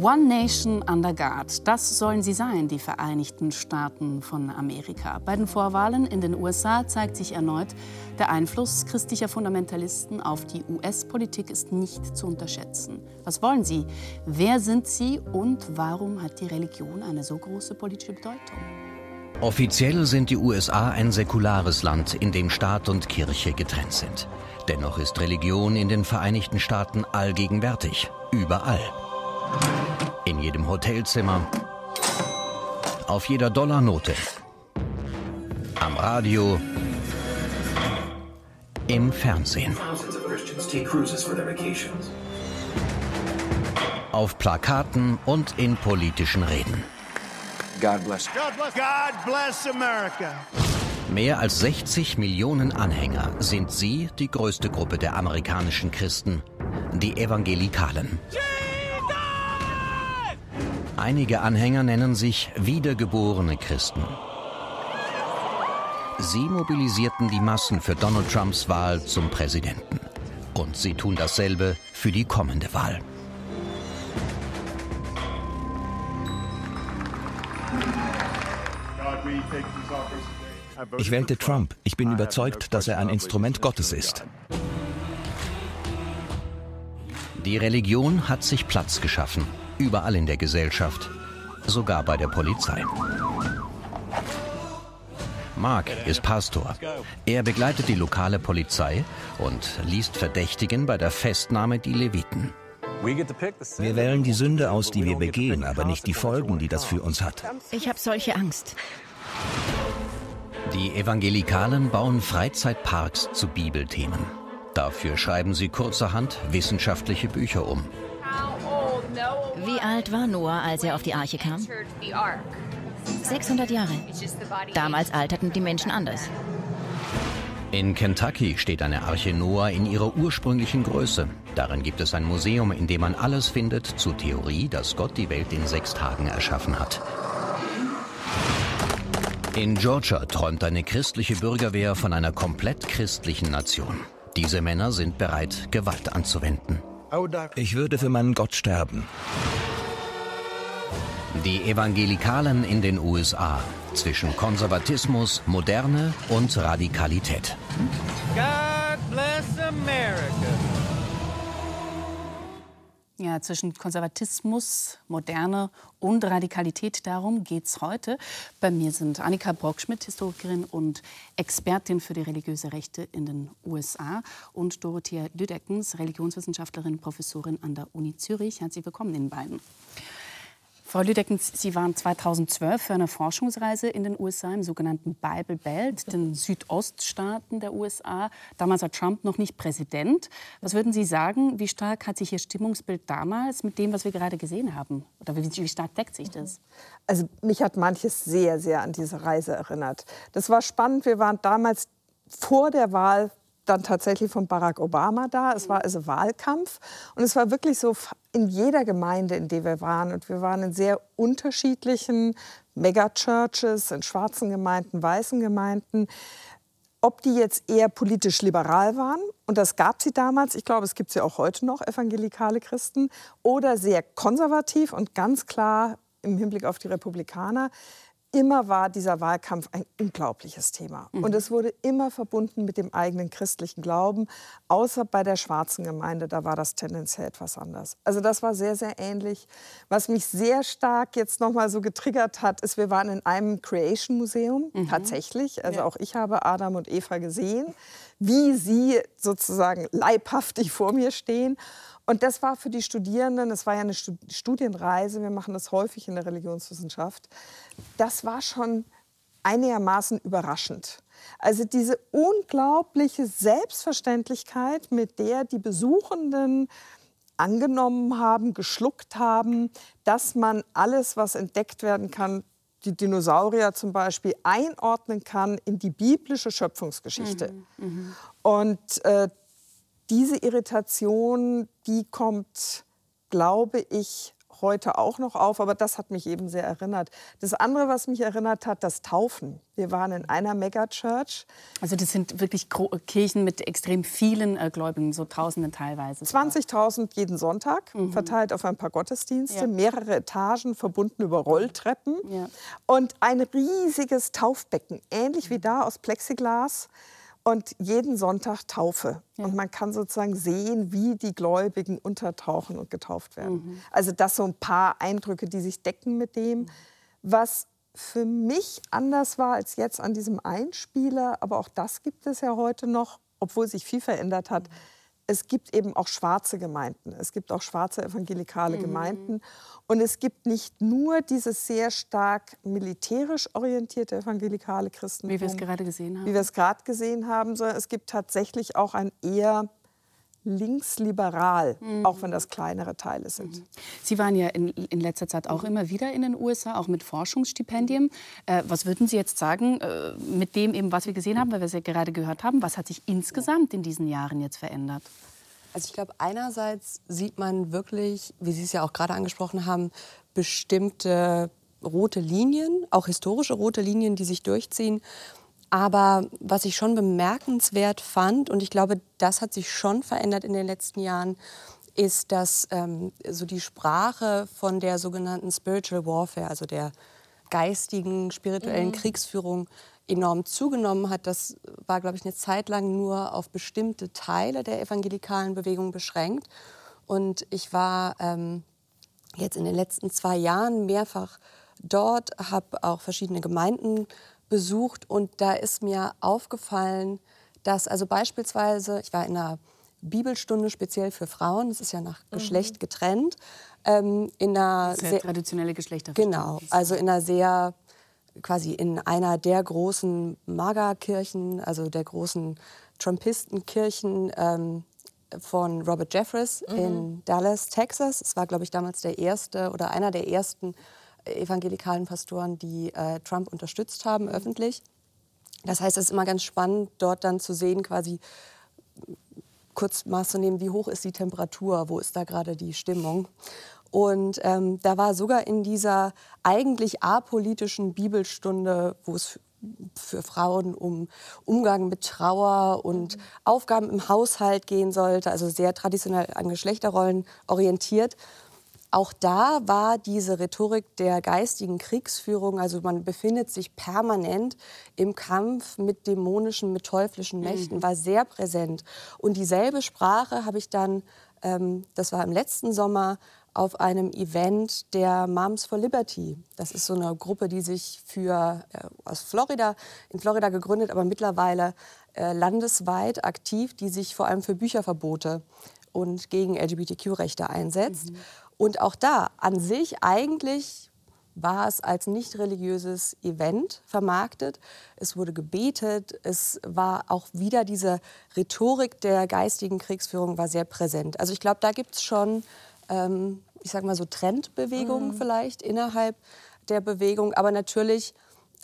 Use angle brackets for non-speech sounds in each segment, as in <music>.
One Nation under God. Das sollen sie sein, die Vereinigten Staaten von Amerika. Bei den Vorwahlen in den USA zeigt sich erneut, der Einfluss christlicher Fundamentalisten auf die US-Politik ist nicht zu unterschätzen. Was wollen sie? Wer sind sie? Und warum hat die Religion eine so große politische Bedeutung? Offiziell sind die USA ein säkulares Land, in dem Staat und Kirche getrennt sind. Dennoch ist Religion in den Vereinigten Staaten allgegenwärtig, überall. In jedem Hotelzimmer. Auf jeder Dollarnote. Am Radio. Im Fernsehen. Auf Plakaten und in politischen Reden. God bless. God bless. God bless America. Mehr als 60 Millionen Anhänger sind sie die größte Gruppe der amerikanischen Christen, die Evangelikalen. Einige Anhänger nennen sich wiedergeborene Christen. Sie mobilisierten die Massen für Donald Trumps Wahl zum Präsidenten. Und sie tun dasselbe für die kommende Wahl. Ich wählte Trump. Ich bin überzeugt, dass er ein Instrument Gottes ist. Die Religion hat sich Platz geschaffen überall in der Gesellschaft, sogar bei der Polizei. Mark ist Pastor. Er begleitet die lokale Polizei und liest Verdächtigen bei der Festnahme die Leviten. Wir wählen die Sünde aus, die wir begehen, aber nicht die Folgen, die das für uns hat. Ich habe solche Angst. Die Evangelikalen bauen Freizeitparks zu Bibelthemen. Dafür schreiben sie kurzerhand wissenschaftliche Bücher um. Wie alt war Noah, als er auf die Arche kam? 600 Jahre. Damals alterten die Menschen anders. In Kentucky steht eine Arche Noah in ihrer ursprünglichen Größe. Darin gibt es ein Museum, in dem man alles findet zur Theorie, dass Gott die Welt in sechs Tagen erschaffen hat. In Georgia träumt eine christliche Bürgerwehr von einer komplett christlichen Nation. Diese Männer sind bereit, Gewalt anzuwenden. Ich würde für meinen Gott sterben. Die Evangelikalen in den USA zwischen Konservatismus, Moderne und Radikalität. God bless America. Ja, zwischen Konservatismus, Moderne und Radikalität, darum geht es heute. Bei mir sind Annika Brockschmidt, Historikerin und Expertin für die religiöse Rechte in den USA und Dorothea Lüdeckens, Religionswissenschaftlerin, Professorin an der Uni Zürich. Herzlich willkommen Ihnen beiden. Frau Lüdeckens, Sie waren 2012 für eine Forschungsreise in den USA im sogenannten Bible Belt, den Südoststaaten der USA. Damals war Trump noch nicht Präsident. Was würden Sie sagen, wie stark hat sich Ihr Stimmungsbild damals mit dem, was wir gerade gesehen haben? Oder wie, stark deckt sich das? Also mich hat manches sehr, sehr an diese Reise erinnert. Das war spannend. Wir waren damals vor der Wahl dann tatsächlich von Barack Obama da. Es war also Wahlkampf und es war wirklich so in jeder Gemeinde, in der wir waren. Und wir waren in sehr unterschiedlichen Megachurches, in schwarzen Gemeinden, weißen Gemeinden. Ob die jetzt eher politisch liberal waren, und das gab sie damals, ich glaube, es gibt sie auch heute noch, evangelikale Christen, oder sehr konservativ und ganz klar im Hinblick auf die Republikaner, immer war dieser Wahlkampf ein unglaubliches Thema. Mhm. Und es wurde immer verbunden mit dem eigenen christlichen Glauben, außer bei der schwarzen Gemeinde, da war das tendenziell etwas anders. Also das war sehr, sehr ähnlich. Was mich sehr stark jetzt nochmal so getriggert hat, ist, wir waren in einem Creation Museum, mhm. tatsächlich. Also ja. auch ich habe Adam und Eva gesehen, wie sie sozusagen leibhaftig vor mir stehen. Und das war für die Studierenden, es war ja eine Studienreise, wir machen das häufig in der Religionswissenschaft, das war schon einigermaßen überraschend. Also diese unglaubliche Selbstverständlichkeit, mit der die Besuchenden angenommen haben, geschluckt haben, dass man alles, was entdeckt werden kann, die Dinosaurier zum Beispiel einordnen kann in die biblische Schöpfungsgeschichte. Mhm, mh. Und äh, diese Irritation, die kommt, glaube ich, heute auch noch auf, aber das hat mich eben sehr erinnert. Das andere, was mich erinnert hat, das Taufen. Wir waren in einer Megachurch. Also das sind wirklich Kirchen mit extrem vielen äh, Gläubigen, so Tausenden teilweise. 20.000 jeden Sonntag, mhm. verteilt auf ein paar Gottesdienste, ja. mehrere Etagen, verbunden über Rolltreppen ja. und ein riesiges Taufbecken, ähnlich wie da aus Plexiglas und jeden Sonntag Taufe. Ja. Und man kann sozusagen sehen, wie die Gläubigen untertauchen und getauft werden. Mhm. Also das so ein paar Eindrücke, die sich decken mit dem, was für mich anders war als jetzt an diesem Einspieler. Aber auch das gibt es ja heute noch, obwohl sich viel verändert hat. Mhm es gibt eben auch schwarze Gemeinden. Es gibt auch schwarze evangelikale mhm. Gemeinden. Und es gibt nicht nur dieses sehr stark militärisch orientierte evangelikale Christentum. Wie wir es gerade gesehen haben. Wie wir es gerade gesehen haben, sondern es gibt tatsächlich auch ein eher linksliberal, mhm. auch wenn das kleinere Teile sind. Mhm. Sie waren ja in, in letzter Zeit auch immer wieder in den USA, auch mit Forschungsstipendien. Äh, was würden Sie jetzt sagen äh, mit dem, eben, was wir gesehen haben, weil wir es ja gerade gehört haben? Was hat sich insgesamt in diesen Jahren jetzt verändert? Also ich glaube, einerseits sieht man wirklich, wie Sie es ja auch gerade angesprochen haben, bestimmte rote Linien, auch historische rote Linien, die sich durchziehen. Aber was ich schon bemerkenswert fand, und ich glaube, das hat sich schon verändert in den letzten Jahren, ist, dass ähm, so die Sprache von der sogenannten Spiritual Warfare, also der geistigen, spirituellen mhm. Kriegsführung, enorm zugenommen hat. Das war, glaube ich, eine Zeit lang nur auf bestimmte Teile der evangelikalen Bewegung beschränkt. Und ich war ähm, jetzt in den letzten zwei Jahren mehrfach dort, habe auch verschiedene Gemeinden besucht und da ist mir aufgefallen, dass also beispielsweise, ich war in einer Bibelstunde speziell für Frauen, das ist ja nach mhm. Geschlecht getrennt, ähm, in einer sehr, sehr traditionelle Geschlechter. Genau, also in einer sehr quasi in einer der großen Maga-Kirchen, also der großen Trumpistenkirchen ähm, von Robert Jeffress mhm. in Dallas, Texas. Es war, glaube ich, damals der erste oder einer der ersten evangelikalen Pastoren, die äh, Trump unterstützt haben mhm. öffentlich. Das heißt, es ist immer ganz spannend, dort dann zu sehen, quasi kurz Maß zu nehmen, wie hoch ist die Temperatur, wo ist da gerade die Stimmung. Und ähm, da war sogar in dieser eigentlich apolitischen Bibelstunde, wo es für Frauen um Umgang mit Trauer und mhm. Aufgaben im Haushalt gehen sollte, also sehr traditionell an Geschlechterrollen orientiert, auch da war diese Rhetorik der geistigen Kriegsführung, also man befindet sich permanent im Kampf mit dämonischen, mit teuflischen Mächten, mhm. war sehr präsent. Und dieselbe Sprache habe ich dann, ähm, das war im letzten Sommer, auf einem Event der Moms for Liberty. Das ist so eine Gruppe, die sich für, äh, aus Florida, in Florida gegründet, aber mittlerweile äh, landesweit aktiv, die sich vor allem für Bücherverbote und gegen LGBTQ-Rechte einsetzt. Mhm. Und auch da an sich eigentlich war es als nicht religiöses Event vermarktet. Es wurde gebetet. Es war auch wieder diese Rhetorik der geistigen Kriegsführung war sehr präsent. Also ich glaube, da gibt es schon, ähm, ich sage mal so Trendbewegungen mhm. vielleicht innerhalb der Bewegung. Aber natürlich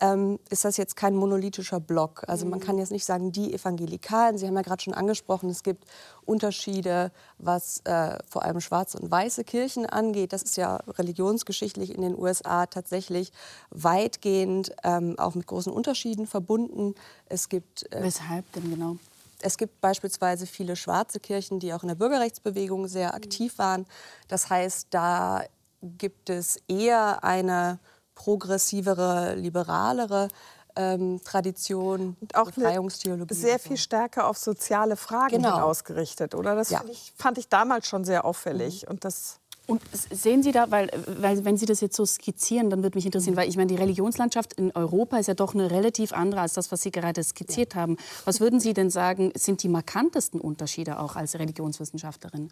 ähm, ist das jetzt kein monolithischer Block. Also man kann jetzt nicht sagen, die Evangelikalen, Sie haben ja gerade schon angesprochen, es gibt Unterschiede, was äh, vor allem schwarze und weiße Kirchen angeht. Das ist ja religionsgeschichtlich in den USA tatsächlich weitgehend ähm, auch mit großen Unterschieden verbunden. Es gibt, äh, Weshalb denn genau? Es gibt beispielsweise viele schwarze Kirchen, die auch in der Bürgerrechtsbewegung sehr aktiv waren. Das heißt, da gibt es eher eine progressivere, liberalere ähm, Tradition, und auch Befreiungstheologie. Sehr viel stärker auf soziale Fragen genau. ausgerichtet, oder? Das ja. ich, fand ich damals schon sehr auffällig. Mhm. Und das und sehen Sie da, weil, weil wenn Sie das jetzt so skizzieren, dann würde mich interessieren, weil ich meine, die Religionslandschaft in Europa ist ja doch eine relativ andere als das, was Sie gerade skizziert ja. haben. Was würden Sie denn sagen, sind die markantesten Unterschiede auch als Religionswissenschaftlerin?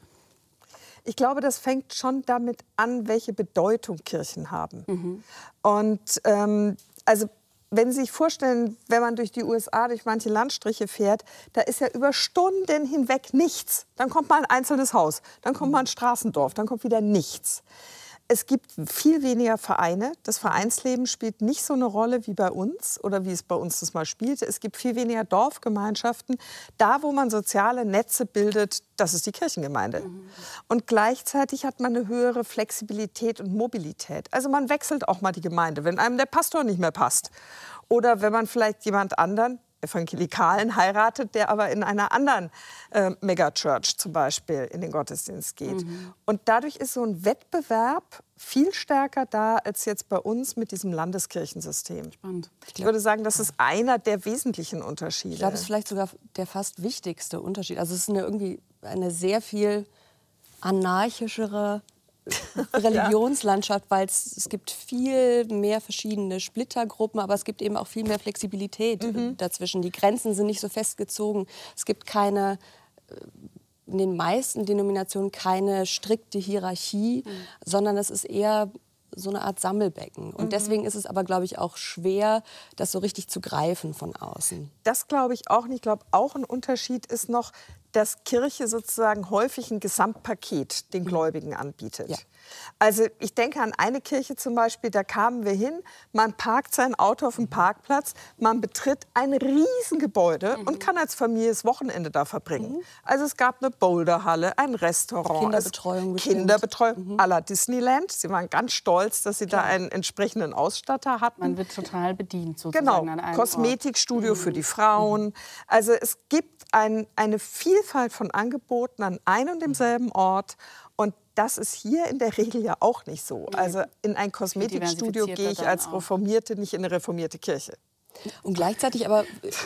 Ich glaube, das fängt schon damit an, welche Bedeutung Kirchen haben. Mhm. Und ähm, also wenn Sie sich vorstellen, wenn man durch die USA, durch manche Landstriche fährt, da ist ja über Stunden hinweg nichts. Dann kommt mal ein einzelnes Haus, dann kommt mal ein Straßendorf, dann kommt wieder nichts. Es gibt viel weniger Vereine. Das Vereinsleben spielt nicht so eine Rolle wie bei uns oder wie es bei uns das mal spielte. Es gibt viel weniger Dorfgemeinschaften. Da, wo man soziale Netze bildet, das ist die Kirchengemeinde. Mhm. Und gleichzeitig hat man eine höhere Flexibilität und Mobilität. Also man wechselt auch mal die Gemeinde, wenn einem der Pastor nicht mehr passt. Oder wenn man vielleicht jemand anderen, Evangelikalen heiratet, der aber in einer anderen äh, Megachurch zum Beispiel in den Gottesdienst geht. Mhm. Und dadurch ist so ein Wettbewerb viel stärker da als jetzt bei uns mit diesem Landeskirchensystem. Spannend. Ich würde sagen, das ist einer der wesentlichen Unterschiede. Ich glaube, es ist vielleicht sogar der fast wichtigste Unterschied. Also es ist eine, irgendwie eine sehr viel anarchischere <laughs> Religionslandschaft, weil es, gibt viel mehr verschiedene Splittergruppen, aber es gibt eben auch viel mehr Flexibilität mhm. dazwischen. Die Grenzen sind nicht so festgezogen. Es gibt keine äh, in den meisten Denominationen keine strikte Hierarchie, mhm. sondern es ist eher so eine Art Sammelbecken. Und mhm. deswegen ist es aber, glaube ich, auch schwer, das so richtig zu greifen von außen. Das glaube ich auch nicht. Ich glaube, auch ein Unterschied ist noch, dass Kirche sozusagen häufig ein Gesamtpaket den mhm. Gläubigen anbietet. Also ich denke an eine Kirche zum Beispiel, da kamen wir hin, man parkt sein Auto auf dem Parkplatz, man betritt ein Riesengebäude mhm. und kann als Familie das Wochenende da verbringen. Mhm. Also es gab eine Boulderhalle, ein Restaurant, Kinderbetreuung, Kinderbetreuung mhm. à la Disneyland. Sie waren ganz stolz, dass sie Klar. da einen entsprechenden Ausstatter hatten. Man wird total bedient sozusagen Genau, Kosmetikstudio für die mhm. Frauen. Also es gibt ein, eine Vielfalt von Angeboten an einem und demselben Ort und das ist hier in der Regel ja auch nicht so. Also in ein Kosmetikstudio gehe ich als Reformierte nicht in eine reformierte Kirche. Und gleichzeitig aber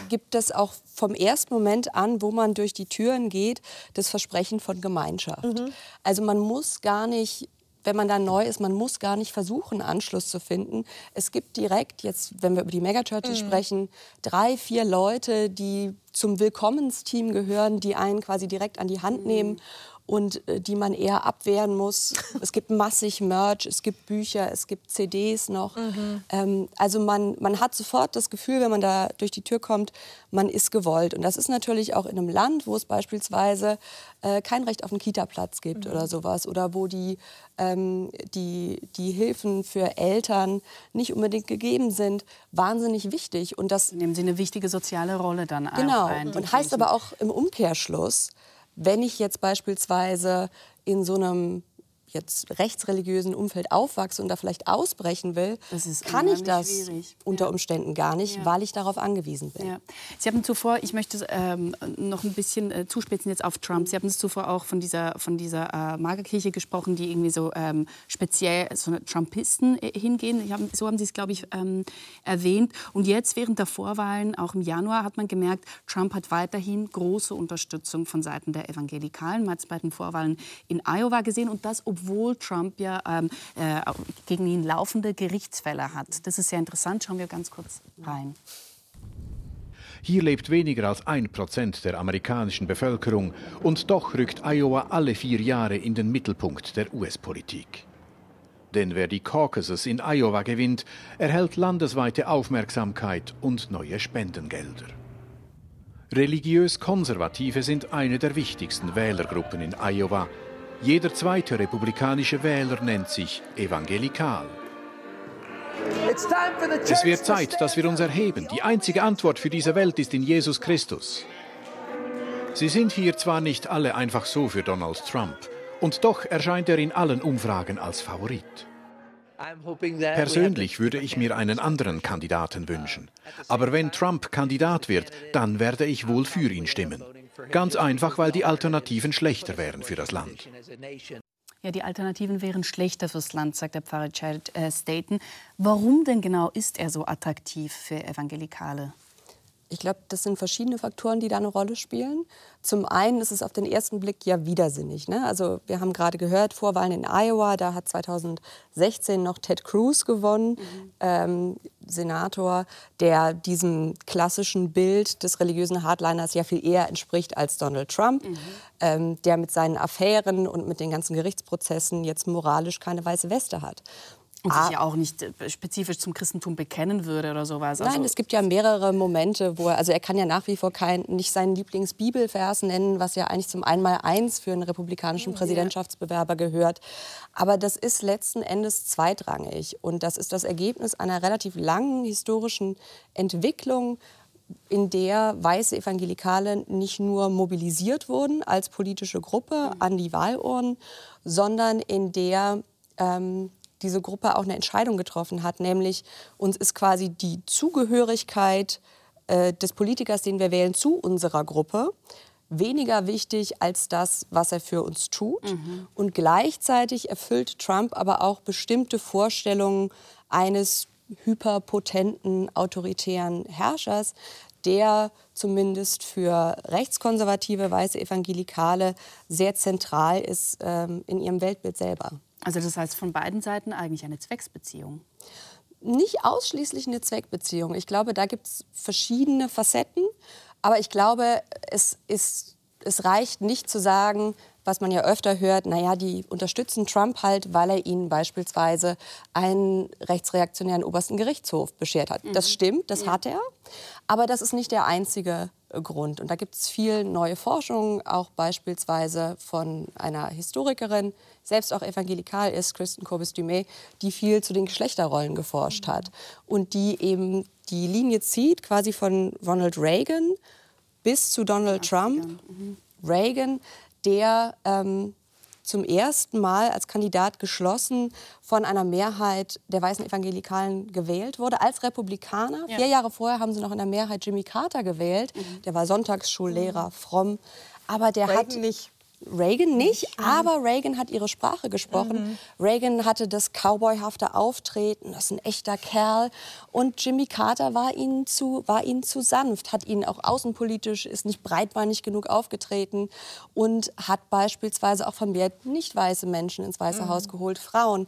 gibt es auch vom ersten Moment an, wo man durch die Türen geht, das Versprechen von Gemeinschaft. Mhm. Also man muss gar nicht wenn man da neu ist, man muss gar nicht versuchen, Anschluss zu finden. Es gibt direkt, jetzt, wenn wir über die Megachurches mhm. sprechen, drei, vier Leute, die zum Willkommensteam gehören, die einen quasi direkt an die Hand mhm. nehmen und äh, die man eher abwehren muss. <laughs> es gibt massig Merch, es gibt Bücher, es gibt CDs noch. Mhm. Ähm, also man, man hat sofort das Gefühl, wenn man da durch die Tür kommt, man ist gewollt. Und das ist natürlich auch in einem Land, wo es beispielsweise äh, kein Recht auf einen Kita-Platz gibt mhm. oder sowas. Oder wo die, ähm, die, die Hilfen für Eltern nicht unbedingt gegeben sind, wahnsinnig wichtig. Und das nehmen Sie eine wichtige soziale Rolle dann genau. ein. Genau. Und heißt aber auch im Umkehrschluss, wenn ich jetzt beispielsweise in so einem jetzt rechtsreligiösen Umfeld aufwachse und da vielleicht ausbrechen will, kann ich das schwierig. unter Umständen gar nicht, ja. weil ich darauf angewiesen bin. Ja. Sie haben zuvor, ich möchte ähm, noch ein bisschen äh, zuspitzen jetzt auf Trump. Sie haben zuvor auch von dieser, von dieser äh, Magerkirche gesprochen, die irgendwie so ähm, speziell so Trumpisten äh, hingehen. Haben, so haben Sie es, glaube ich, ähm, erwähnt. Und jetzt während der Vorwahlen, auch im Januar, hat man gemerkt, Trump hat weiterhin große Unterstützung von Seiten der Evangelikalen. Man hat es bei den Vorwahlen in Iowa gesehen und das, obwohl obwohl Trump ja ähm, äh, gegen ihn laufende Gerichtsfälle hat. Das ist sehr interessant. Schauen wir ganz kurz rein. Hier lebt weniger als ein Prozent der amerikanischen Bevölkerung und doch rückt Iowa alle vier Jahre in den Mittelpunkt der US-Politik. Denn wer die Caucuses in Iowa gewinnt, erhält landesweite Aufmerksamkeit und neue Spendengelder. Religiös Konservative sind eine der wichtigsten Wählergruppen in Iowa jeder zweite republikanische Wähler nennt sich evangelikal. Es wird Zeit, dass wir uns erheben. Die einzige Antwort für diese Welt ist in Jesus Christus. Sie sind hier zwar nicht alle einfach so für Donald Trump, und doch erscheint er in allen Umfragen als Favorit. Persönlich würde ich mir einen anderen Kandidaten wünschen. Aber wenn Trump Kandidat wird, dann werde ich wohl für ihn stimmen. Ganz einfach, weil die Alternativen schlechter wären für das Land. Ja, die Alternativen wären schlechter fürs Land, sagt der Pfarrer Chad äh, Staten. Warum denn genau ist er so attraktiv für Evangelikale? Ich glaube, das sind verschiedene Faktoren, die da eine Rolle spielen. Zum einen ist es auf den ersten Blick ja widersinnig. Ne? Also wir haben gerade gehört, Vorwahlen in Iowa, da hat 2016 noch Ted Cruz gewonnen, mhm. ähm, Senator, der diesem klassischen Bild des religiösen Hardliners ja viel eher entspricht als Donald Trump, mhm. ähm, der mit seinen Affären und mit den ganzen Gerichtsprozessen jetzt moralisch keine weiße Weste hat. Und sich ja auch nicht äh, spezifisch zum Christentum bekennen würde oder sowas. Also Nein, es gibt ja mehrere Momente, wo er, also er kann ja nach wie vor kein, nicht seinen Lieblingsbibelvers nennen, was ja eigentlich zum Einmaleins für einen republikanischen Präsidentschaftsbewerber gehört. Aber das ist letzten Endes zweitrangig. Und das ist das Ergebnis einer relativ langen historischen Entwicklung, in der weiße Evangelikale nicht nur mobilisiert wurden als politische Gruppe an die Wahlurnen, sondern in der ähm, diese Gruppe auch eine Entscheidung getroffen hat, nämlich uns ist quasi die Zugehörigkeit äh, des Politikers, den wir wählen, zu unserer Gruppe weniger wichtig als das, was er für uns tut. Mhm. Und gleichzeitig erfüllt Trump aber auch bestimmte Vorstellungen eines hyperpotenten, autoritären Herrschers, der zumindest für rechtskonservative weiße Evangelikale sehr zentral ist ähm, in ihrem Weltbild selber. Also das heißt von beiden Seiten eigentlich eine Zwecksbeziehung? Nicht ausschließlich eine Zweckbeziehung. Ich glaube, da gibt es verschiedene Facetten. Aber ich glaube, es, ist, es reicht nicht zu sagen, was man ja öfter hört, naja, die unterstützen Trump halt, weil er ihnen beispielsweise einen rechtsreaktionären obersten Gerichtshof beschert hat. Mhm. Das stimmt, das ja. hat er. Aber das ist nicht der einzige Grund. Und da gibt es viel neue Forschung, auch beispielsweise von einer Historikerin, selbst auch evangelikal ist, Kristen Corbis-Dumay, die viel zu den Geschlechterrollen geforscht hat und die eben die Linie zieht, quasi von Ronald Reagan bis zu Donald Trump. Mhm. Reagan, der ähm, zum ersten Mal als Kandidat geschlossen von einer Mehrheit der weißen Evangelikalen gewählt wurde, als Republikaner. Ja. Vier Jahre vorher haben sie noch in der Mehrheit Jimmy Carter gewählt. Mhm. Der war Sonntagsschullehrer, mhm. fromm. Aber der Reagan hat nicht. Reagan nicht, aber Reagan hat ihre Sprache gesprochen. Mhm. Reagan hatte das cowboyhafte Auftreten, das ist ein echter Kerl. Und Jimmy Carter war ihnen zu, war ihnen zu sanft, hat ihnen auch außenpolitisch, ist nicht breitbeinig genug aufgetreten und hat beispielsweise auch vermehrt nicht weiße Menschen ins Weiße mhm. Haus geholt, Frauen.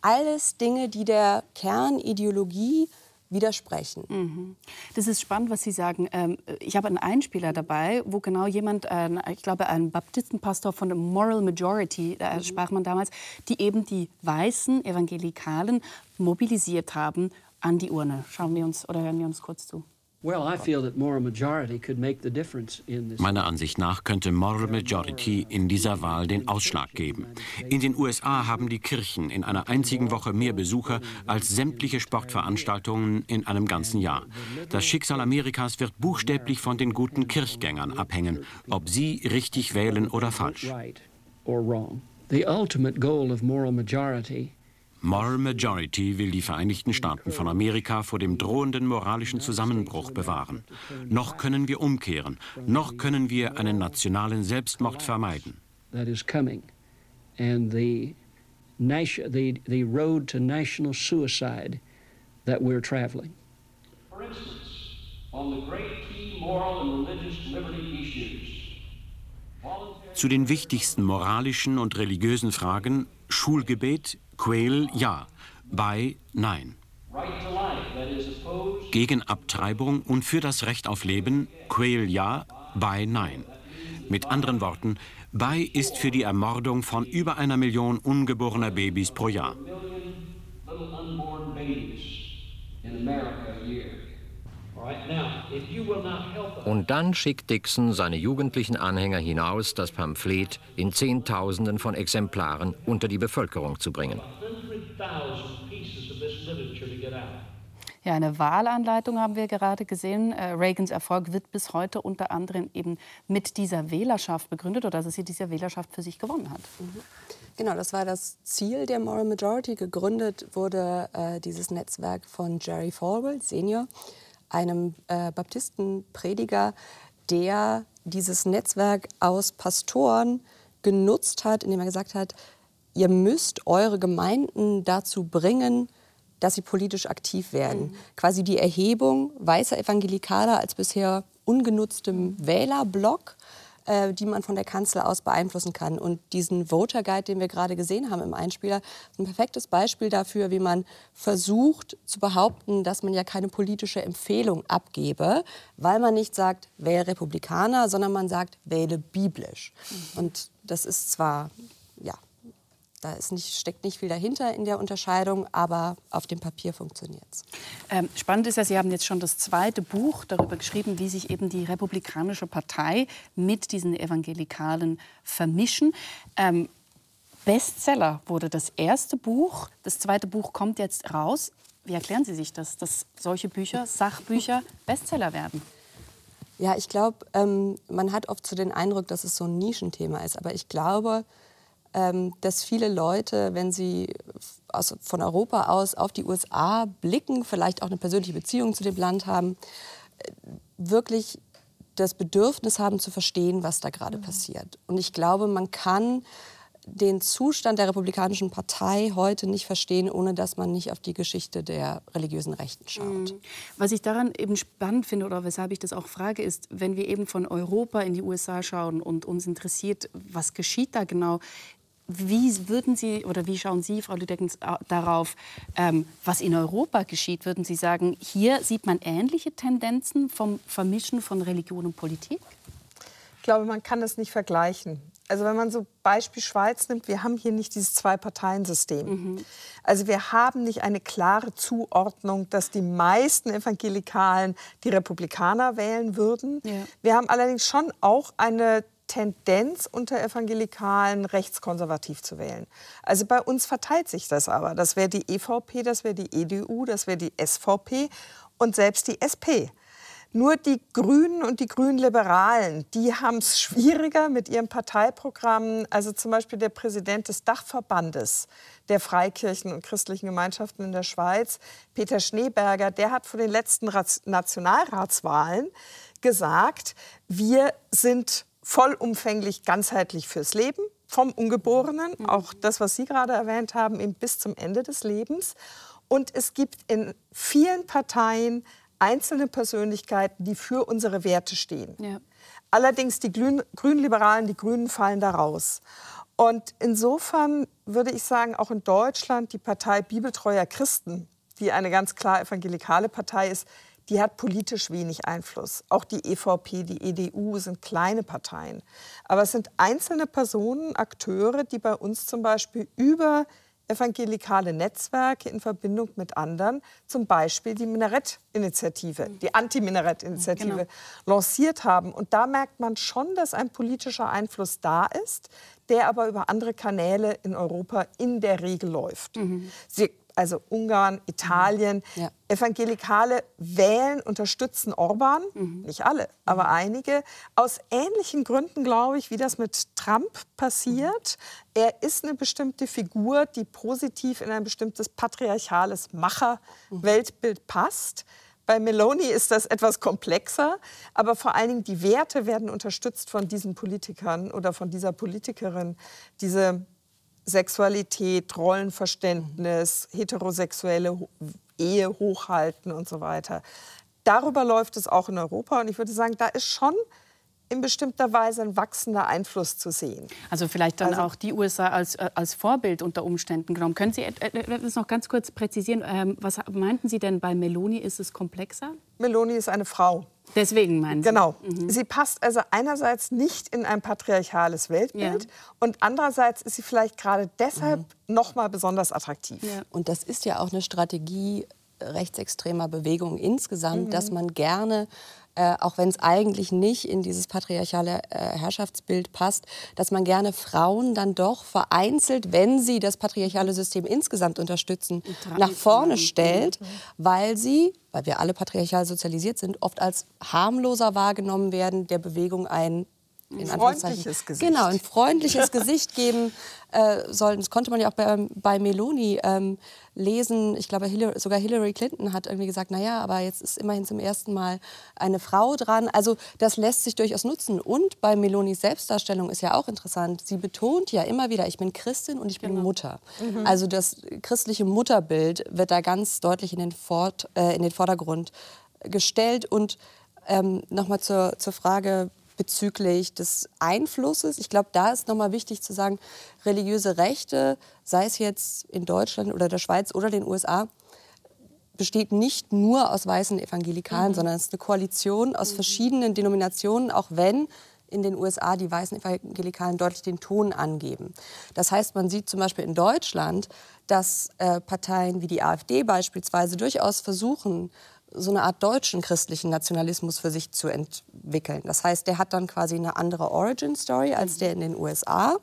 Alles Dinge, die der Kernideologie widersprechen. Mhm. Das ist spannend, was Sie sagen. Ähm, ich habe einen Einspieler dabei, wo genau jemand, ich glaube, ein Baptistenpastor von der Moral Majority, da mhm. sprach man damals, die eben die weißen Evangelikalen mobilisiert haben an die Urne. Schauen wir uns oder hören wir uns kurz zu. Meiner Ansicht nach könnte Moral Majority in dieser Wahl den Ausschlag geben. In den USA haben die Kirchen in einer einzigen Woche mehr Besucher als sämtliche Sportveranstaltungen in einem ganzen Jahr. Das Schicksal Amerikas wird buchstäblich von den guten Kirchgängern abhängen, ob sie richtig wählen oder falsch. The ultimate goal of moral majority Moral Majority will die Vereinigten Staaten von Amerika vor dem drohenden moralischen Zusammenbruch bewahren. Noch können wir umkehren, noch können wir einen nationalen Selbstmord vermeiden. That is coming. And the, the, the road to national suicide that we're traveling. For instance, on the great key moral and religious liberty issues, zu den wichtigsten moralischen und religiösen Fragen Schulgebet, Quail ja, bei nein. Gegen Abtreibung und für das Recht auf Leben Quail ja, bei nein. Mit anderen Worten, bei ist für die Ermordung von über einer Million ungeborener Babys pro Jahr. Und dann schickt Dixon seine jugendlichen Anhänger hinaus, das Pamphlet in Zehntausenden von Exemplaren unter die Bevölkerung zu bringen. Ja, eine Wahlanleitung haben wir gerade gesehen. Äh, Reagans Erfolg wird bis heute unter anderem eben mit dieser Wählerschaft begründet oder dass sie diese Wählerschaft für sich gewonnen hat. Mhm. Genau, das war das Ziel der Moral Majority. Gegründet wurde äh, dieses Netzwerk von Jerry Falwell, Senior, einem äh, Baptistenprediger, der dieses Netzwerk aus Pastoren genutzt hat, indem er gesagt hat, ihr müsst eure Gemeinden dazu bringen, dass sie politisch aktiv werden. Mhm. Quasi die Erhebung weißer Evangelikaler als bisher ungenutztem Wählerblock äh, die man von der Kanzel aus beeinflussen kann. Und diesen Voter Guide, den wir gerade gesehen haben im Einspieler, ist ein perfektes Beispiel dafür, wie man versucht zu behaupten, dass man ja keine politische Empfehlung abgebe, weil man nicht sagt, wähle Republikaner, sondern man sagt, wähle biblisch. Mhm. Und das ist zwar ja, da ist nicht, steckt nicht viel dahinter in der Unterscheidung, aber auf dem Papier funktioniert es. Ähm, spannend ist ja, Sie haben jetzt schon das zweite Buch darüber geschrieben, wie sich eben die Republikanische Partei mit diesen Evangelikalen vermischen. Ähm, Bestseller wurde das erste Buch. Das zweite Buch kommt jetzt raus. Wie erklären Sie sich das, dass solche Bücher, Sachbücher, <laughs> Bestseller werden? Ja, ich glaube, ähm, man hat oft so den Eindruck, dass es so ein Nischenthema ist. Aber ich glaube, dass viele Leute, wenn sie aus, von Europa aus auf die USA blicken, vielleicht auch eine persönliche Beziehung zu dem Land haben, äh, wirklich das Bedürfnis haben zu verstehen, was da gerade mhm. passiert. Und ich glaube, man kann den Zustand der Republikanischen Partei heute nicht verstehen, ohne dass man nicht auf die Geschichte der religiösen Rechten schaut. Mhm. Was ich daran eben spannend finde oder weshalb ich das auch frage, ist, wenn wir eben von Europa in die USA schauen und uns interessiert, was geschieht da genau, wie würden Sie oder wie schauen Sie, Frau Lüdeckens, darauf, ähm, was in Europa geschieht? Würden Sie sagen, hier sieht man ähnliche Tendenzen vom Vermischen von Religion und Politik? Ich glaube, man kann das nicht vergleichen. Also wenn man so Beispiel Schweiz nimmt, wir haben hier nicht dieses Zwei-Parteien-System. Mhm. Also wir haben nicht eine klare Zuordnung, dass die meisten Evangelikalen die Republikaner wählen würden. Ja. Wir haben allerdings schon auch eine Tendenz unter Evangelikalen rechtskonservativ zu wählen. Also bei uns verteilt sich das aber. Das wäre die EVP, das wäre die EDU, das wäre die SVP und selbst die SP. Nur die Grünen und die Grünliberalen, die haben es schwieriger mit ihrem Parteiprogramm. Also zum Beispiel der Präsident des Dachverbandes der Freikirchen und christlichen Gemeinschaften in der Schweiz, Peter Schneeberger, der hat vor den letzten Nationalratswahlen gesagt, wir sind vollumfänglich ganzheitlich fürs Leben, vom Ungeborenen, mhm. auch das, was Sie gerade erwähnt haben, eben bis zum Ende des Lebens. Und es gibt in vielen Parteien einzelne Persönlichkeiten, die für unsere Werte stehen. Ja. Allerdings die Grünliberalen, die Grünen fallen da raus. Und insofern würde ich sagen, auch in Deutschland die Partei Bibeltreuer Christen, die eine ganz klar evangelikale Partei ist, die hat politisch wenig Einfluss. Auch die EVP, die EDU sind kleine Parteien. Aber es sind einzelne Personen, Akteure, die bei uns zum Beispiel über evangelikale Netzwerke in Verbindung mit anderen, zum Beispiel die Minarett-Initiative, die Anti-Minarett-Initiative, genau. lanciert haben. Und da merkt man schon, dass ein politischer Einfluss da ist, der aber über andere Kanäle in Europa in der Regel läuft. Mhm. Sie also Ungarn, Italien. Mhm. Ja. Evangelikale wählen, unterstützen Orban, mhm. nicht alle, aber mhm. einige, aus ähnlichen Gründen, glaube ich, wie das mit Trump passiert. Mhm. Er ist eine bestimmte Figur, die positiv in ein bestimmtes patriarchales Macher-Weltbild mhm. passt. Bei Meloni ist das etwas komplexer, aber vor allen Dingen die Werte werden unterstützt von diesen Politikern oder von dieser Politikerin. Diese Sexualität, Rollenverständnis, heterosexuelle Ehe hochhalten und so weiter. Darüber läuft es auch in Europa und ich würde sagen, da ist schon in bestimmter Weise ein wachsender Einfluss zu sehen. Also vielleicht dann also, auch die USA als, äh, als Vorbild unter Umständen genommen. Können Sie das noch ganz kurz präzisieren? Ähm, was meinten Sie denn bei Meloni? Ist es komplexer? Meloni ist eine Frau. Deswegen meinen Sie? Genau. Mhm. Sie passt also einerseits nicht in ein patriarchales Weltbild ja. und andererseits ist sie vielleicht gerade deshalb mhm. noch mal besonders attraktiv. Ja. Und das ist ja auch eine Strategie rechtsextremer Bewegungen insgesamt, mhm. dass man gerne äh, auch wenn es eigentlich nicht in dieses patriarchale äh, Herrschaftsbild passt, dass man gerne Frauen dann doch vereinzelt, wenn sie das patriarchale System insgesamt unterstützen, nach vorne stellt, mhm. weil sie, weil wir alle patriarchal sozialisiert sind, oft als harmloser wahrgenommen werden, der Bewegung ein ein freundliches Gesicht. Genau, ein freundliches <laughs> Gesicht geben äh, sollen. Das konnte man ja auch bei, bei Meloni ähm, lesen. Ich glaube, Hillary, sogar Hillary Clinton hat irgendwie gesagt, naja, aber jetzt ist immerhin zum ersten Mal eine Frau dran. Also das lässt sich durchaus nutzen. Und bei Melonis Selbstdarstellung ist ja auch interessant. Sie betont ja immer wieder, ich bin Christin und ich bin genau. Mutter. Mhm. Also das christliche Mutterbild wird da ganz deutlich in den, Fort, äh, in den Vordergrund gestellt. Und ähm, nochmal zur, zur Frage bezüglich des Einflusses. Ich glaube, da ist nochmal wichtig zu sagen, religiöse Rechte, sei es jetzt in Deutschland oder der Schweiz oder den USA, besteht nicht nur aus weißen Evangelikalen, mhm. sondern es ist eine Koalition aus mhm. verschiedenen Denominationen, auch wenn in den USA die weißen Evangelikalen deutlich den Ton angeben. Das heißt, man sieht zum Beispiel in Deutschland, dass äh, Parteien wie die AfD beispielsweise durchaus versuchen, so eine Art deutschen christlichen Nationalismus für sich zu entwickeln. Das heißt, der hat dann quasi eine andere Origin-Story als der in den USA.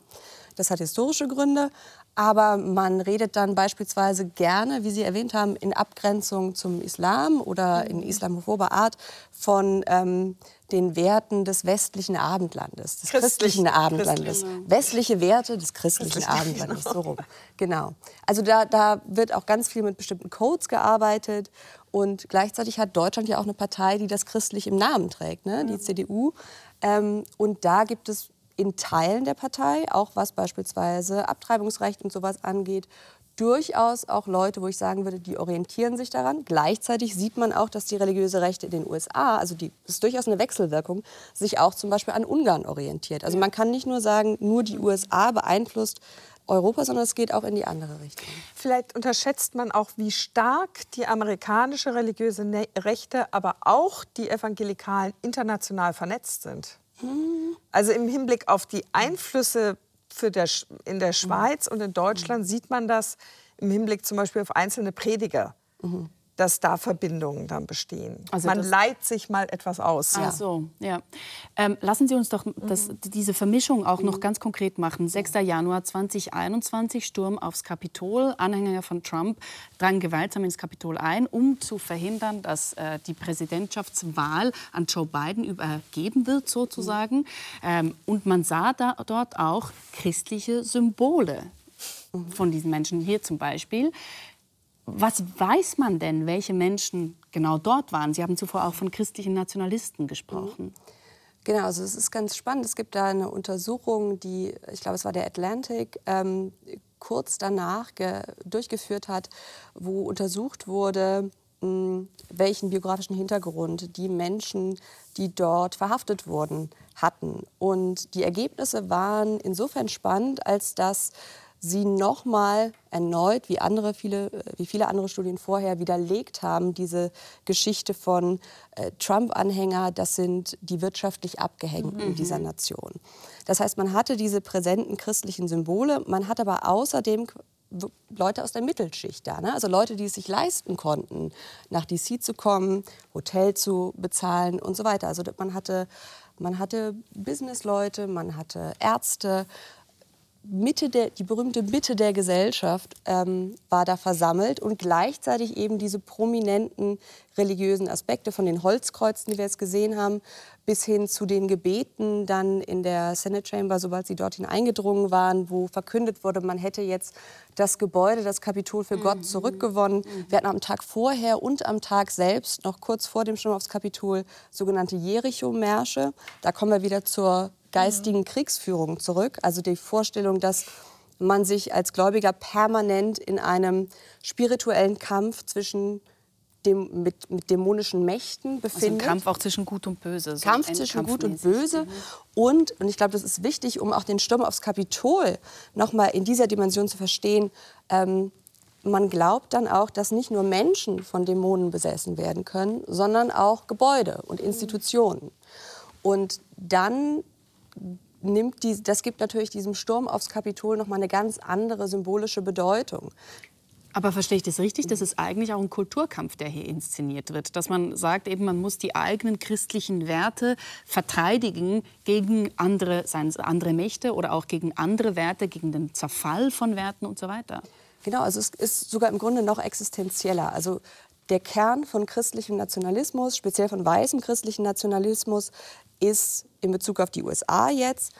Das hat historische Gründe. Aber man redet dann beispielsweise gerne, wie Sie erwähnt haben, in Abgrenzung zum Islam oder in islamophober Art von ähm, den Werten des westlichen Abendlandes, des christlichen, christlichen Abendlandes. Christlich, genau. Westliche Werte des christlichen Abendlandes, so rum. Genau. Also da, da wird auch ganz viel mit bestimmten Codes gearbeitet. Und gleichzeitig hat Deutschland ja auch eine Partei, die das christlich im Namen trägt, ne? die CDU. Ähm, und da gibt es in Teilen der Partei, auch was beispielsweise Abtreibungsrecht und sowas angeht, durchaus auch Leute, wo ich sagen würde, die orientieren sich daran. Gleichzeitig sieht man auch, dass die religiöse Rechte in den USA, also die ist durchaus eine Wechselwirkung, sich auch zum Beispiel an Ungarn orientiert. Also man kann nicht nur sagen, nur die USA beeinflusst Europa, sondern es geht auch in die andere Richtung. Vielleicht unterschätzt man auch, wie stark die amerikanische religiöse ne-, Rechte, aber auch die Evangelikalen international vernetzt sind. Also im Hinblick auf die Einflüsse für der, in der Schweiz und in Deutschland sieht man das im Hinblick zum Beispiel auf einzelne Prediger. Mhm dass da Verbindungen dann bestehen. Also Man leiht sich mal etwas aus. Ach so, ja. Ähm, lassen Sie uns doch das, diese Vermischung auch noch ganz konkret machen. 6. Januar 2021, Sturm aufs Kapitol. Anhänger von Trump drangen gewaltsam ins Kapitol ein, um zu verhindern, dass äh, die Präsidentschaftswahl an Joe Biden übergeben wird, sozusagen. Ähm, und man sah da, dort auch christliche Symbole von diesen Menschen. Hier zum Beispiel was weiß man denn, welche Menschen genau dort waren? Sie haben zuvor auch von christlichen Nationalisten gesprochen. Genau, also es ist ganz spannend. Es gibt da eine Untersuchung, die, ich glaube, es war der Atlantic, ähm, kurz danach durchgeführt hat, wo untersucht wurde, welchen biografischen Hintergrund die Menschen, die dort verhaftet wurden, hatten. Und die Ergebnisse waren insofern spannend, als dass sie nochmal erneut, wie, andere viele, wie viele andere Studien vorher, widerlegt haben, diese Geschichte von äh, Trump-Anhänger, das sind die wirtschaftlich Abgehängten mhm. dieser Nation. Das heißt, man hatte diese präsenten christlichen Symbole, man hat aber außerdem Leute aus der Mittelschicht da, ne? also Leute, die es sich leisten konnten, nach DC zu kommen, Hotel zu bezahlen und so weiter. Also man hatte, man hatte Businessleute, man hatte Ärzte, Mitte der, die berühmte Mitte der Gesellschaft ähm, war da versammelt und gleichzeitig eben diese prominenten religiösen Aspekte von den Holzkreuzen, die wir jetzt gesehen haben, bis hin zu den Gebeten dann in der Senate Chamber, sobald sie dorthin eingedrungen waren, wo verkündet wurde, man hätte jetzt das Gebäude, das Kapitol für Gott mhm. zurückgewonnen. Mhm. Wir hatten am Tag vorher und am Tag selbst, noch kurz vor dem Sturm aufs Kapitol, sogenannte Jericho-Märsche. Da kommen wir wieder zur geistigen Kriegsführung zurück. Also die Vorstellung, dass man sich als Gläubiger permanent in einem spirituellen Kampf zwischen dem, mit, mit dämonischen Mächten befindet. Also ein Kampf auch zwischen Gut und Böse. So Kampf zwischen Gut und Böse. Mhm. Und, und ich glaube, das ist wichtig, um auch den Sturm aufs Kapitol noch mal in dieser Dimension zu verstehen, ähm, man glaubt dann auch, dass nicht nur Menschen von Dämonen besessen werden können, sondern auch Gebäude und Institutionen. Und dann nimmt die, das gibt natürlich diesem Sturm aufs Kapitol noch mal eine ganz andere symbolische Bedeutung. Aber verstehe ich das richtig? Das ist eigentlich auch ein Kulturkampf, der hier inszeniert wird. Dass man sagt, eben, man muss die eigenen christlichen Werte verteidigen gegen andere, seien andere Mächte oder auch gegen andere Werte, gegen den Zerfall von Werten und so weiter. Genau, also es ist sogar im Grunde noch existenzieller. Also der Kern von christlichem Nationalismus, speziell von weißem christlichen Nationalismus, ist in Bezug auf die USA jetzt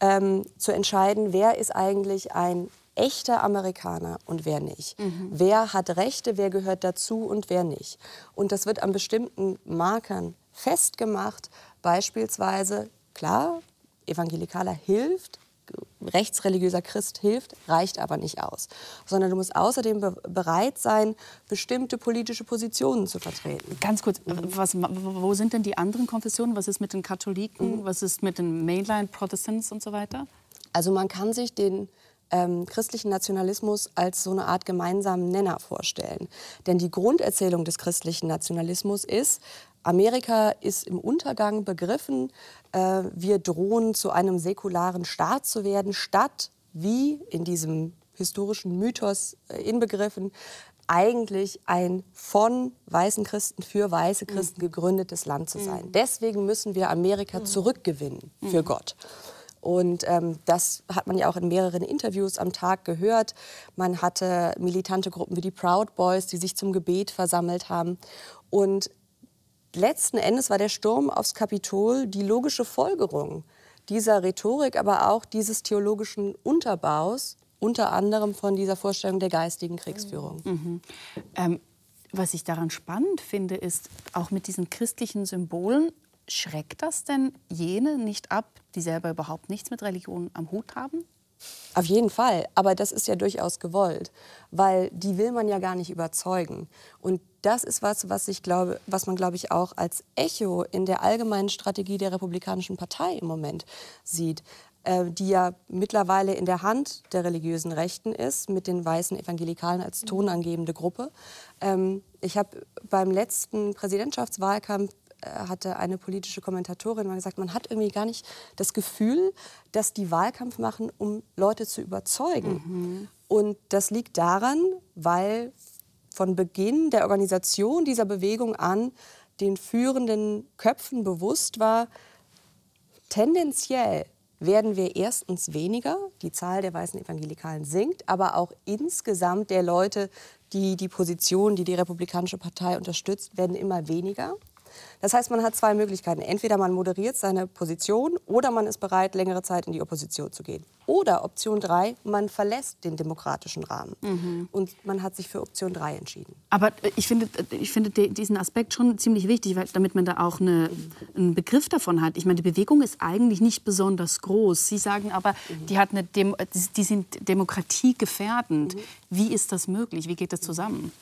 ähm, zu entscheiden, wer ist eigentlich ein echter Amerikaner und wer nicht. Mhm. Wer hat Rechte, wer gehört dazu und wer nicht. Und das wird an bestimmten Markern festgemacht. Beispielsweise, klar, evangelikaler hilft, rechtsreligiöser Christ hilft, reicht aber nicht aus. Sondern du musst außerdem be bereit sein, bestimmte politische Positionen zu vertreten. Ganz kurz, was, wo sind denn die anderen Konfessionen? Was ist mit den Katholiken? Mhm. Was ist mit den Mainline Protestants und so weiter? Also man kann sich den ähm, christlichen Nationalismus als so eine Art gemeinsamen Nenner vorstellen. Denn die Grunderzählung des christlichen Nationalismus ist, Amerika ist im Untergang begriffen. Äh, wir drohen zu einem säkularen Staat zu werden, statt wie in diesem historischen Mythos äh, inbegriffen, eigentlich ein von weißen Christen für weiße Christen mhm. gegründetes Land zu sein. Mhm. Deswegen müssen wir Amerika mhm. zurückgewinnen für Gott. Und ähm, das hat man ja auch in mehreren Interviews am Tag gehört. Man hatte militante Gruppen wie die Proud Boys, die sich zum Gebet versammelt haben. Und letzten Endes war der Sturm aufs Kapitol die logische Folgerung dieser Rhetorik, aber auch dieses theologischen Unterbaus, unter anderem von dieser Vorstellung der geistigen Kriegsführung. Mhm. Ähm, was ich daran spannend finde, ist, auch mit diesen christlichen Symbolen, schreckt das denn jene nicht ab, die selber überhaupt nichts mit Religion am Hut haben? Auf jeden Fall, aber das ist ja durchaus gewollt, weil die will man ja gar nicht überzeugen. Und das ist was, was, ich glaube, was man, glaube ich, auch als Echo in der allgemeinen Strategie der Republikanischen Partei im Moment sieht, äh, die ja mittlerweile in der Hand der religiösen Rechten ist, mit den weißen Evangelikalen als tonangebende Gruppe. Ähm, ich habe beim letzten Präsidentschaftswahlkampf hatte eine politische Kommentatorin mal gesagt, man hat irgendwie gar nicht das Gefühl, dass die Wahlkampf machen, um Leute zu überzeugen. Mhm. Und das liegt daran, weil von Beginn der Organisation dieser Bewegung an den führenden Köpfen bewusst war, tendenziell werden wir erstens weniger, die Zahl der weißen Evangelikalen sinkt, aber auch insgesamt der Leute, die die Position, die die Republikanische Partei unterstützt, werden immer weniger. Das heißt, man hat zwei Möglichkeiten. Entweder man moderiert seine Position oder man ist bereit, längere Zeit in die Opposition zu gehen. Oder Option 3, man verlässt den demokratischen Rahmen. Mhm. Und man hat sich für Option 3 entschieden. Aber äh, ich finde, äh, ich finde diesen Aspekt schon ziemlich wichtig, weil, damit man da auch eine, einen Begriff davon hat. Ich meine, die Bewegung ist eigentlich nicht besonders groß. Sie sagen aber, mhm. die, hat eine Demo die sind demokratiegefährdend. Mhm. Wie ist das möglich? Wie geht das zusammen?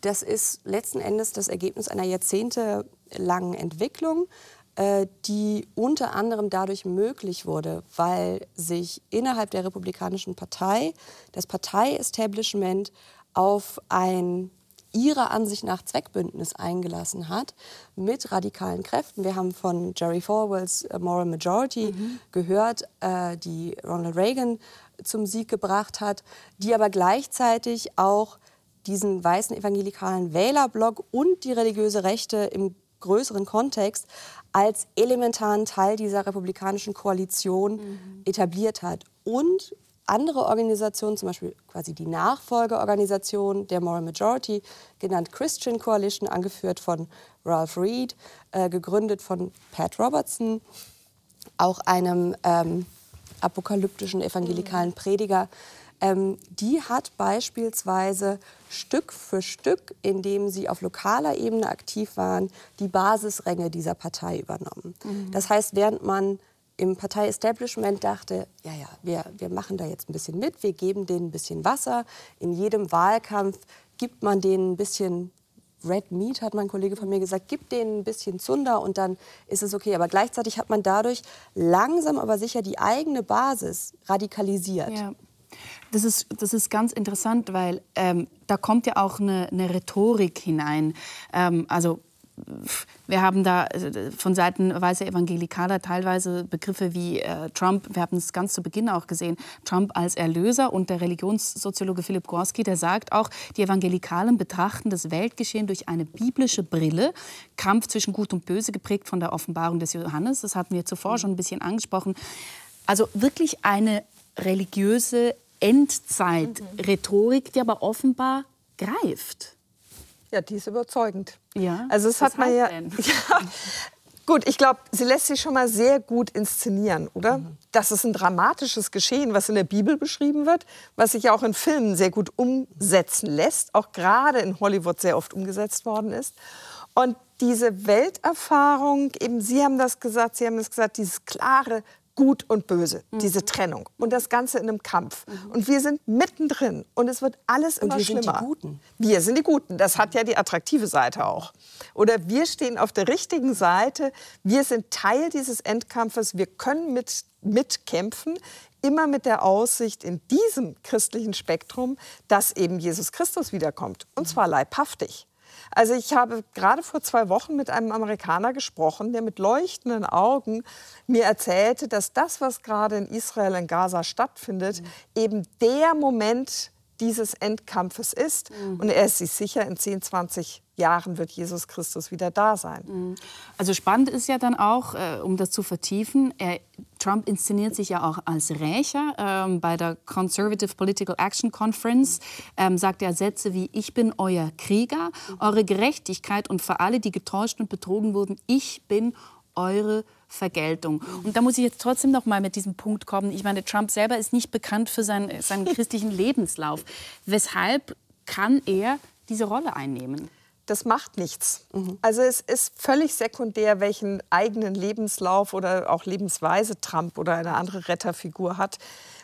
Das ist letzten Endes das Ergebnis einer jahrzehntelangen Entwicklung, äh, die unter anderem dadurch möglich wurde, weil sich innerhalb der Republikanischen Partei das Partei-Establishment auf ein ihrer Ansicht nach Zweckbündnis eingelassen hat mit radikalen Kräften. Wir haben von Jerry Falwells äh, Moral Majority mhm. gehört, äh, die Ronald Reagan zum Sieg gebracht hat, die aber gleichzeitig auch diesen weißen evangelikalen Wählerblock und die religiöse Rechte im größeren Kontext als elementaren Teil dieser republikanischen Koalition mhm. etabliert hat. Und andere Organisationen, zum Beispiel quasi die Nachfolgeorganisation der Moral Majority, genannt Christian Coalition, angeführt von Ralph Reed, äh, gegründet von Pat Robertson, auch einem ähm, apokalyptischen evangelikalen Prediger, ähm, die hat beispielsweise Stück für Stück, indem sie auf lokaler Ebene aktiv waren, die Basisränge dieser Partei übernommen. Mhm. Das heißt, während man im Partei-Establishment dachte, ja, ja, wir, wir machen da jetzt ein bisschen mit, wir geben denen ein bisschen Wasser. In jedem Wahlkampf gibt man denen ein bisschen Red Meat, hat mein Kollege von mir gesagt, gibt denen ein bisschen Zunder und dann ist es okay. Aber gleichzeitig hat man dadurch langsam aber sicher die eigene Basis radikalisiert. Ja. Das ist, das ist ganz interessant, weil ähm, da kommt ja auch eine, eine Rhetorik hinein. Ähm, also wir haben da äh, von Seiten weißer Evangelikaler teilweise Begriffe wie äh, Trump, wir haben es ganz zu Beginn auch gesehen, Trump als Erlöser und der Religionssoziologe Philipp Gorski, der sagt auch, die Evangelikalen betrachten das Weltgeschehen durch eine biblische Brille, Kampf zwischen Gut und Böse geprägt von der Offenbarung des Johannes, das hatten wir zuvor schon ein bisschen angesprochen. Also wirklich eine religiöse Endzeit-Rhetorik, die aber offenbar greift. Ja, die ist überzeugend. Ja. Also es hat man ja, <laughs> ja. Gut, ich glaube, sie lässt sich schon mal sehr gut inszenieren, oder? Mhm. Das ist ein dramatisches Geschehen, was in der Bibel beschrieben wird, was sich auch in Filmen sehr gut umsetzen lässt, auch gerade in Hollywood sehr oft umgesetzt worden ist. Und diese Welterfahrung, eben Sie haben das gesagt, Sie haben das gesagt, dieses klare Gut und Böse, mhm. diese Trennung. Und das Ganze in einem Kampf. Mhm. Und wir sind mittendrin. Und es wird alles und immer wir schlimmer. Sind die Guten. Wir sind die Guten. Das hat ja die attraktive Seite auch. Oder wir stehen auf der richtigen Seite. Wir sind Teil dieses Endkampfes. Wir können mit, mitkämpfen. Immer mit der Aussicht in diesem christlichen Spektrum, dass eben Jesus Christus wiederkommt. Und zwar leibhaftig. Also ich habe gerade vor zwei Wochen mit einem Amerikaner gesprochen, der mit leuchtenden Augen mir erzählte, dass das, was gerade in Israel, in Gaza stattfindet, mhm. eben der Moment dieses Endkampfes ist. Mhm. Und er ist sich sicher, in 10, 20 Jahren wird Jesus Christus wieder da sein. Mhm. Also spannend ist ja dann auch, äh, um das zu vertiefen, er, Trump inszeniert sich ja auch als Rächer. Ähm, bei der Conservative Political Action Conference ähm, sagt er Sätze wie, ich bin euer Krieger, eure Gerechtigkeit und für alle, die getäuscht und betrogen wurden, ich bin eure Vergeltung. Und da muss ich jetzt trotzdem noch mal mit diesem Punkt kommen. Ich meine, Trump selber ist nicht bekannt für seinen, seinen <laughs> christlichen Lebenslauf. Weshalb kann er diese Rolle einnehmen? das macht nichts. Mhm. Also es ist völlig sekundär, welchen eigenen Lebenslauf oder auch Lebensweise Trump oder eine andere Retterfigur hat.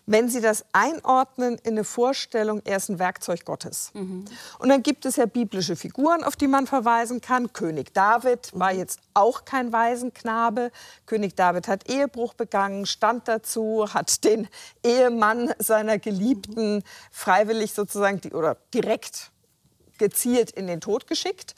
Wenn Sie das einordnen in eine Vorstellung, er ist ein Werkzeug Gottes. Mhm. Und dann gibt es ja biblische Figuren, auf die man verweisen kann. König David war mhm. jetzt auch kein Waisenknabe. König David hat Ehebruch begangen, stand dazu, hat den Ehemann seiner Geliebten mhm. freiwillig sozusagen oder direkt gezielt in den Tod geschickt.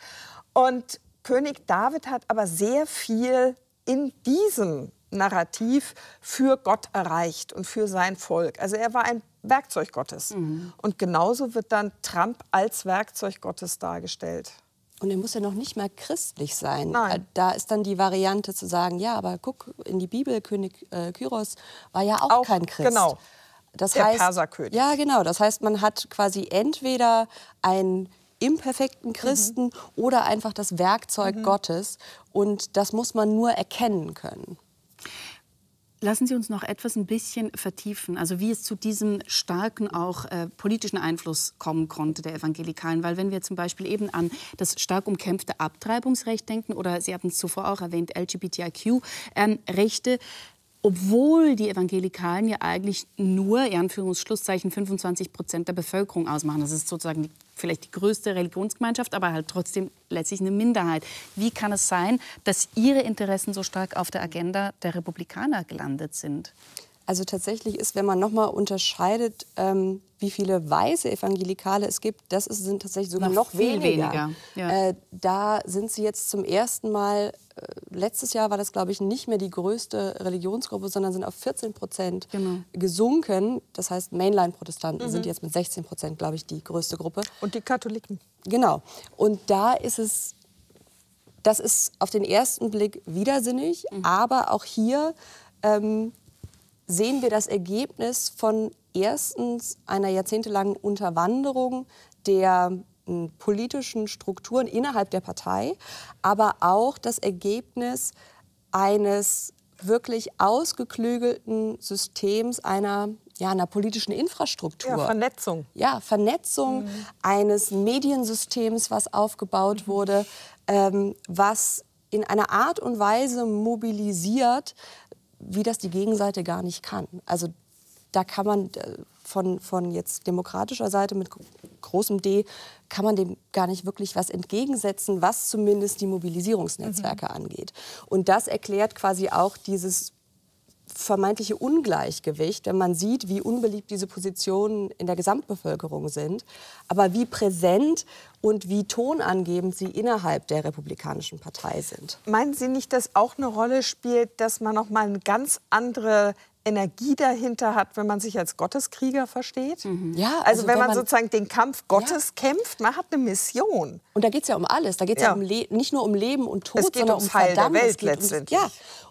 Und König David hat aber sehr viel in diesem Narrativ für Gott erreicht und für sein Volk. Also er war ein Werkzeug Gottes. Mhm. Und genauso wird dann Trump als Werkzeug Gottes dargestellt. Und er muss ja noch nicht mal christlich sein. Nein. Äh, da ist dann die Variante zu sagen, ja, aber guck in die Bibel, König äh, Kyros war ja auch, auch kein Christ. Genau. Das Der heißt, Perserkönig. Ja, genau. Das heißt, man hat quasi entweder ein imperfekten Christen mhm. oder einfach das Werkzeug mhm. Gottes. Und das muss man nur erkennen können. Lassen Sie uns noch etwas ein bisschen vertiefen, also wie es zu diesem starken auch äh, politischen Einfluss kommen konnte der Evangelikalen. Weil wenn wir zum Beispiel eben an das stark umkämpfte Abtreibungsrecht denken oder Sie hatten es zuvor auch erwähnt, LGBTIQ-Rechte, ähm, obwohl die Evangelikalen ja eigentlich nur, in Anführungsschlusszeichen, 25 Prozent der Bevölkerung ausmachen. Das ist sozusagen die vielleicht die größte Religionsgemeinschaft, aber halt trotzdem letztlich eine Minderheit. Wie kann es sein, dass Ihre Interessen so stark auf der Agenda der Republikaner gelandet sind? Also tatsächlich ist, wenn man nochmal unterscheidet, ähm, wie viele weiße Evangelikale es gibt, das ist, sind tatsächlich sogar noch, noch viel weniger. weniger. Ja. Äh, da sind sie jetzt zum ersten Mal, äh, letztes Jahr war das, glaube ich, nicht mehr die größte Religionsgruppe, sondern sind auf 14 Prozent genau. gesunken. Das heißt, Mainline-Protestanten mhm. sind jetzt mit 16 Prozent, glaube ich, die größte Gruppe. Und die Katholiken. Genau. Und da ist es das ist auf den ersten Blick widersinnig, mhm. aber auch hier ähm, sehen wir das Ergebnis von erstens einer jahrzehntelangen Unterwanderung der hm, politischen Strukturen innerhalb der Partei, aber auch das Ergebnis eines wirklich ausgeklügelten Systems einer, ja, einer politischen Infrastruktur. Ja, Vernetzung. Ja, Vernetzung mhm. eines Mediensystems, was aufgebaut mhm. wurde, ähm, was in einer Art und Weise mobilisiert, wie das die Gegenseite gar nicht kann. Also da kann man äh, von, von jetzt demokratischer Seite mit großem D, kann man dem gar nicht wirklich was entgegensetzen, was zumindest die Mobilisierungsnetzwerke mhm. angeht. Und das erklärt quasi auch dieses vermeintliche Ungleichgewicht, wenn man sieht, wie unbeliebt diese Positionen in der Gesamtbevölkerung sind, aber wie präsent und wie tonangebend sie innerhalb der Republikanischen Partei sind. Meinen Sie nicht, dass auch eine Rolle spielt, dass man noch mal eine ganz andere Energie dahinter hat, wenn man sich als Gotteskrieger versteht. Mhm. Ja, also, also wenn, wenn, man, sozusagen den Kampf Gottes ja. kämpft, man hat eine Mission. Und da geht es ja um alles. Da geht es ja, ja um nicht nur um Leben und Tod, es geht sondern um Heil der Welt letztendlich.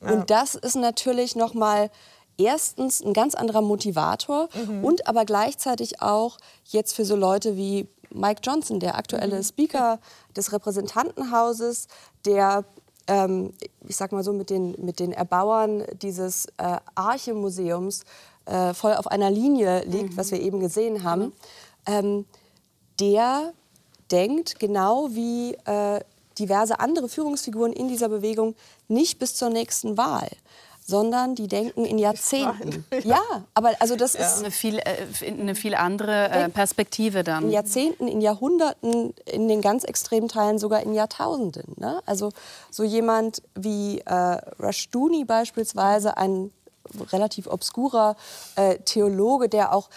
Um, ja. und das ist natürlich noch mal erstens ein ganz anderer Motivator mhm. und aber gleichzeitig auch jetzt für so Leute wie Mike Johnson, der aktuelle mhm. Speaker des Repräsentantenhauses, der ähm, ich sag mal so, mit den, mit den Erbauern dieses äh, Arche-Museums äh, voll auf einer Linie liegt, mhm. was wir eben gesehen haben, mhm. ähm, der denkt genau wie äh, diverse andere Führungsfiguren in dieser Bewegung nicht bis zur nächsten Wahl sondern die denken in Jahrzehnten. Ja, aber also das ja. ist eine viel, äh, eine viel andere äh, Perspektive dann. In Jahrzehnten, in Jahrhunderten, in den ganz extremen Teilen sogar in Jahrtausenden. Ne? Also so jemand wie äh, Rushduni beispielsweise, ein relativ obskurer äh, Theologe, der auch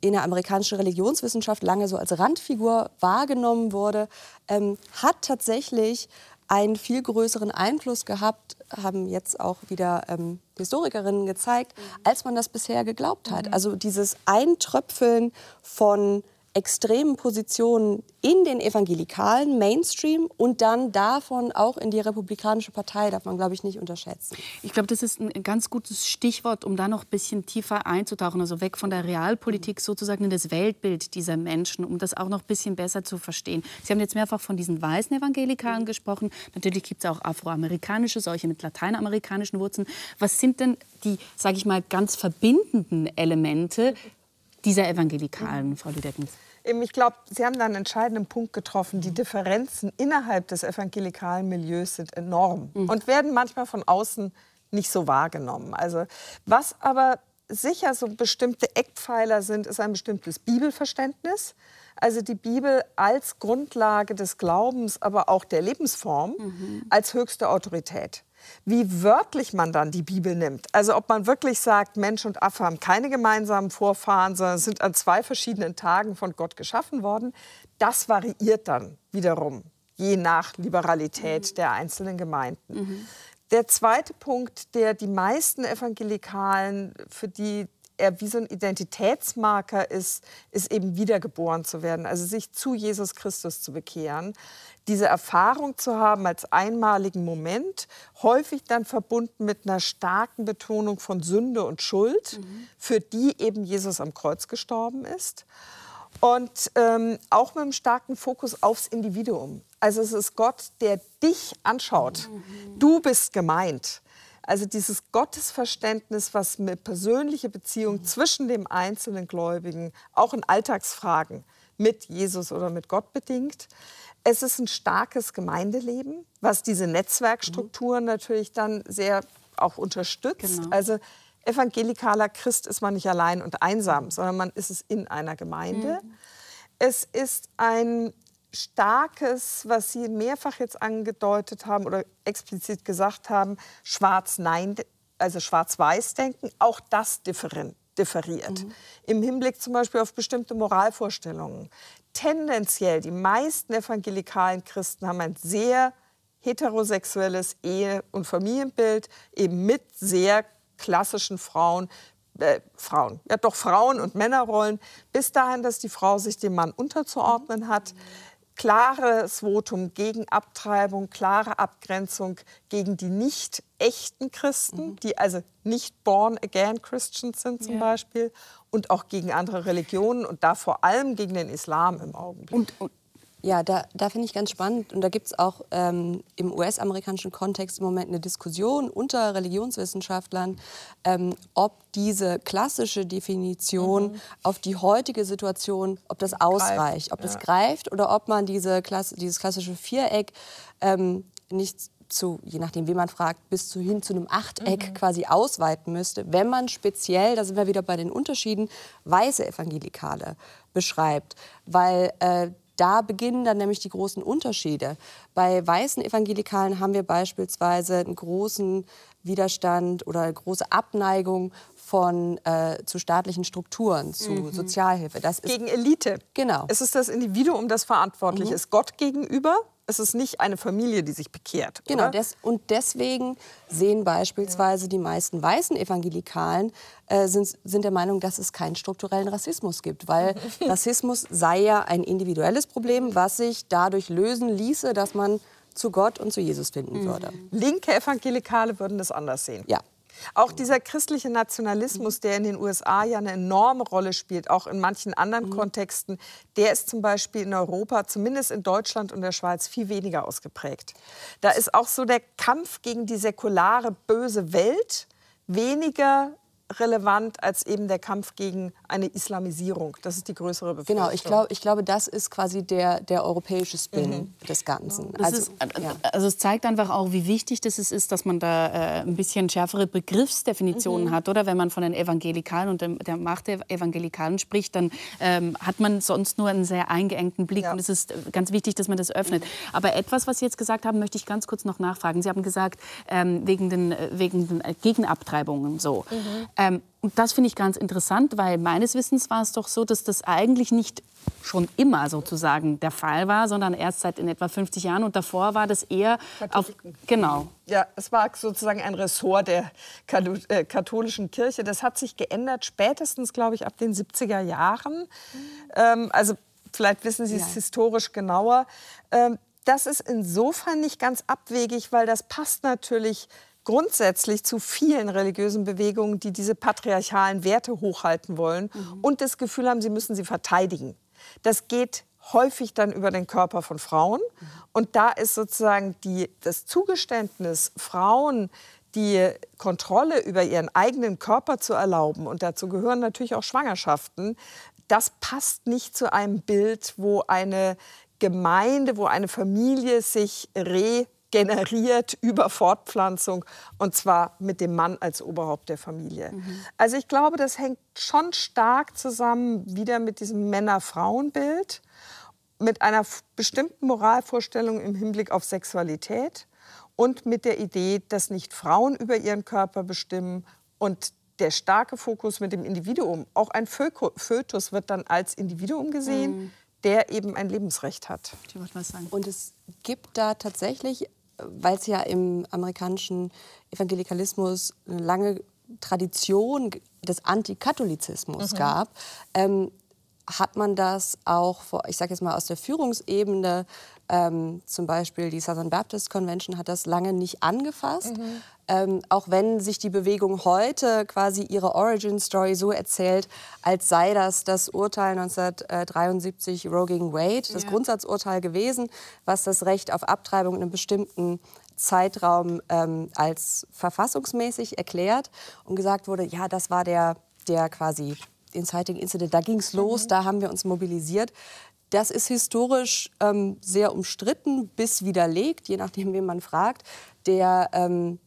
in der amerikanischen Religionswissenschaft lange so als Randfigur wahrgenommen wurde, ähm, hat tatsächlich einen viel größeren Einfluss gehabt, haben jetzt auch wieder ähm, Historikerinnen gezeigt, mhm. als man das bisher geglaubt hat. Mhm. Also dieses Eintröpfeln von extremen Positionen in den evangelikalen Mainstream und dann davon auch in die Republikanische Partei, darf man, glaube ich, nicht unterschätzen. Ich glaube, das ist ein ganz gutes Stichwort, um da noch ein bisschen tiefer einzutauchen, also weg von der Realpolitik sozusagen in das Weltbild dieser Menschen, um das auch noch ein bisschen besser zu verstehen. Sie haben jetzt mehrfach von diesen weißen Evangelikalen gesprochen. Natürlich gibt es auch afroamerikanische, solche mit lateinamerikanischen Wurzeln. Was sind denn die, sage ich mal, ganz verbindenden Elemente dieser Evangelikalen, Frau Lüdeckens? Ich glaube, Sie haben da einen entscheidenden Punkt getroffen. Die Differenzen innerhalb des evangelikalen Milieus sind enorm mhm. und werden manchmal von außen nicht so wahrgenommen. Also, was aber sicher so bestimmte Eckpfeiler sind, ist ein bestimmtes Bibelverständnis. Also die Bibel als Grundlage des Glaubens, aber auch der Lebensform mhm. als höchste Autorität wie wörtlich man dann die Bibel nimmt. Also ob man wirklich sagt, Mensch und Affe haben keine gemeinsamen Vorfahren, sondern sind an zwei verschiedenen Tagen von Gott geschaffen worden, das variiert dann wiederum, je nach Liberalität mhm. der einzelnen Gemeinden. Mhm. Der zweite Punkt, der die meisten Evangelikalen, für die er wie so ein Identitätsmarker ist, ist eben wiedergeboren zu werden, also sich zu Jesus Christus zu bekehren diese Erfahrung zu haben als einmaligen Moment, häufig dann verbunden mit einer starken Betonung von Sünde und Schuld, mhm. für die eben Jesus am Kreuz gestorben ist. Und ähm, auch mit einem starken Fokus aufs Individuum. Also es ist Gott, der dich anschaut. Mhm. Du bist gemeint. Also dieses Gottesverständnis, was eine persönliche Beziehung zwischen dem einzelnen Gläubigen, auch in Alltagsfragen mit Jesus oder mit Gott bedingt. Es ist ein starkes Gemeindeleben, was diese Netzwerkstrukturen mhm. natürlich dann sehr auch unterstützt. Genau. Also evangelikaler Christ ist man nicht allein und einsam, mhm. sondern man ist es in einer Gemeinde. Mhm. Es ist ein starkes, was Sie mehrfach jetzt angedeutet haben oder explizit gesagt haben, Schwarz-Nein, also Schwarz-Weiß-Denken, auch das differiert. Mhm. Im Hinblick zum Beispiel auf bestimmte Moralvorstellungen tendenziell die meisten evangelikalen Christen haben ein sehr heterosexuelles Ehe- und Familienbild, eben mit sehr klassischen Frauen, äh, Frauen, ja doch Frauen- und Männerrollen, bis dahin, dass die Frau sich dem Mann unterzuordnen hat. Klares Votum gegen Abtreibung, klare Abgrenzung gegen die nicht echten Christen, mhm. die also nicht born again Christians sind zum ja. Beispiel und auch gegen andere Religionen und da vor allem gegen den Islam im Augenblick. Und, und ja, da, da finde ich ganz spannend. Und da gibt es auch ähm, im US-amerikanischen Kontext im Moment eine Diskussion unter Religionswissenschaftlern, ähm, ob diese klassische Definition mhm. auf die heutige Situation, ob das ausreicht, ob ja. das greift oder ob man diese Klasse, dieses klassische Viereck ähm, nicht zu, je nachdem, wie man fragt, bis zu hin zu einem Achteck mhm. quasi ausweiten müsste, wenn man speziell, da sind wir wieder bei den Unterschieden, weiße Evangelikale beschreibt. Weil äh, da beginnen dann nämlich die großen Unterschiede. Bei weißen Evangelikalen haben wir beispielsweise einen großen Widerstand oder große Abneigung von äh, zu staatlichen Strukturen, zu mhm. Sozialhilfe. Das ist Gegen Elite. Genau. Es ist das Individuum, das verantwortlich mhm. ist, Gott gegenüber es ist nicht eine Familie, die sich bekehrt. Genau, des, und deswegen sehen beispielsweise die meisten weißen Evangelikalen äh, sind, sind der Meinung, dass es keinen strukturellen Rassismus gibt, weil <laughs> Rassismus sei ja ein individuelles Problem, was sich dadurch lösen ließe, dass man zu Gott und zu Jesus finden mhm. würde. Linke Evangelikale würden das anders sehen. Ja. Auch dieser christliche Nationalismus, der in den USA ja eine enorme Rolle spielt, auch in manchen anderen mhm. Kontexten, der ist zum Beispiel in Europa, zumindest in Deutschland und der Schweiz, viel weniger ausgeprägt. Da ist auch so der Kampf gegen die säkulare, böse Welt weniger relevant als eben der Kampf gegen eine Islamisierung. Das ist die größere Befürchtung. Genau, ich, glaub, ich glaube, das ist quasi der, der europäische Spin mhm. des Ganzen. Also, ist, ja. also, es zeigt einfach auch, wie wichtig das ist, dass man da äh, ein bisschen schärfere Begriffsdefinitionen mhm. hat. Oder wenn man von den Evangelikalen und dem, der Macht der Evangelikalen spricht, dann ähm, hat man sonst nur einen sehr eingeengten Blick. Ja. Und es ist ganz wichtig, dass man das öffnet. Mhm. Aber etwas, was Sie jetzt gesagt haben, möchte ich ganz kurz noch nachfragen. Sie haben gesagt, ähm, wegen den, wegen den Gegenabtreibungen so. Ähm, und das finde ich ganz interessant, weil meines Wissens war es doch so, dass das eigentlich nicht schon immer sozusagen der Fall war, sondern erst seit in etwa 50 Jahren. Und davor war das eher auf. Genau. Ja, es war sozusagen ein Ressort der äh, katholischen Kirche. Das hat sich geändert, spätestens, glaube ich, ab den 70er Jahren. Ähm, also vielleicht wissen Sie es ja. historisch genauer. Ähm, das ist insofern nicht ganz abwegig, weil das passt natürlich grundsätzlich zu vielen religiösen Bewegungen, die diese patriarchalen Werte hochhalten wollen mhm. und das Gefühl haben, sie müssen sie verteidigen. Das geht häufig dann über den Körper von Frauen. Mhm. Und da ist sozusagen die, das Zugeständnis, Frauen die Kontrolle über ihren eigenen Körper zu erlauben, und dazu gehören natürlich auch Schwangerschaften, das passt nicht zu einem Bild, wo eine Gemeinde, wo eine Familie sich regeneriert über Fortpflanzung und zwar mit dem Mann als Oberhaupt der Familie. Mhm. Also ich glaube, das hängt schon stark zusammen wieder mit diesem Männer-Frauen-Bild, mit einer bestimmten Moralvorstellung im Hinblick auf Sexualität und mit der Idee, dass nicht Frauen über ihren Körper bestimmen und der starke Fokus mit dem Individuum. Auch ein Fötus wird dann als Individuum gesehen. Mhm der eben ein Lebensrecht hat. Und es gibt da tatsächlich, weil es ja im amerikanischen Evangelikalismus eine lange Tradition des Antikatholizismus mhm. gab, ähm, hat man das auch, ich sage jetzt mal aus der Führungsebene, ähm, zum Beispiel die Southern Baptist Convention hat das lange nicht angefasst. Mhm. Ähm, auch wenn sich die Bewegung heute quasi ihre Origin Story so erzählt, als sei das das Urteil 1973 Roe gegen Wade, das ja. Grundsatzurteil gewesen, was das Recht auf Abtreibung in einem bestimmten Zeitraum ähm, als verfassungsmäßig erklärt und gesagt wurde, ja, das war der, der quasi Inciting Incident, da ging es los, mhm. da haben wir uns mobilisiert. Das ist historisch ähm, sehr umstritten bis widerlegt, je nachdem, wen man fragt. Der ähm,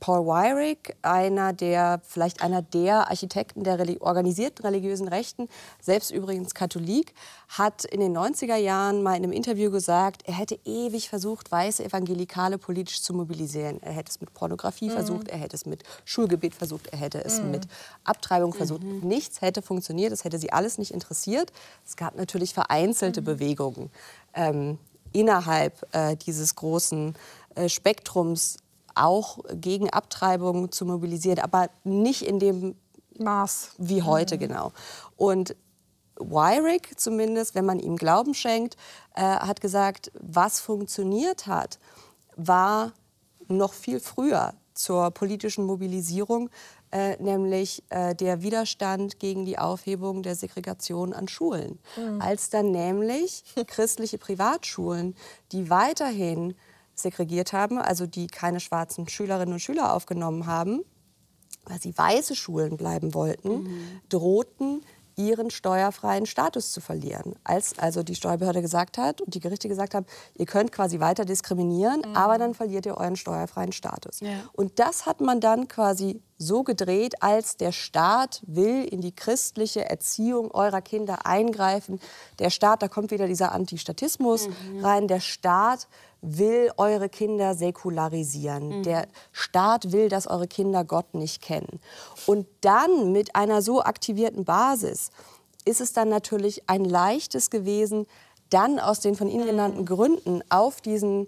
Paul Weyrich, einer der, vielleicht einer der Architekten der Religi organisierten religiösen Rechten, selbst übrigens Katholik, hat in den 90er Jahren mal in einem Interview gesagt, er hätte ewig versucht, weiße Evangelikale politisch zu mobilisieren. Er hätte es mit Pornografie mhm. versucht, er hätte es mit Schulgebet versucht, er hätte es mhm. mit Abtreibung versucht. Mhm. Nichts hätte funktioniert, es hätte sie alles nicht interessiert. Es gab natürlich vereinzelte mhm. Bewegungen ähm, innerhalb äh, dieses großen äh, Spektrums auch gegen Abtreibung zu mobilisieren, aber nicht in dem Maß wie heute mhm. genau. Und Wyrick zumindest, wenn man ihm Glauben schenkt, äh, hat gesagt, was funktioniert hat, war noch viel früher zur politischen Mobilisierung, äh, nämlich äh, der Widerstand gegen die Aufhebung der Segregation an Schulen. Mhm. Als dann nämlich <laughs> christliche Privatschulen, die weiterhin segregiert haben, also die keine schwarzen Schülerinnen und Schüler aufgenommen haben, weil sie weiße Schulen bleiben wollten, mhm. drohten ihren steuerfreien Status zu verlieren. Als also die Steuerbehörde gesagt hat und die Gerichte gesagt haben, ihr könnt quasi weiter diskriminieren, mhm. aber dann verliert ihr euren steuerfreien Status. Ja. Und das hat man dann quasi so gedreht, als der Staat will in die christliche Erziehung eurer Kinder eingreifen. Der Staat, da kommt wieder dieser Antistatismus mhm. rein, der Staat will eure Kinder säkularisieren. Mhm. Der Staat will, dass eure Kinder Gott nicht kennen. Und dann mit einer so aktivierten Basis ist es dann natürlich ein leichtes gewesen, dann aus den von Ihnen genannten Gründen auf diesen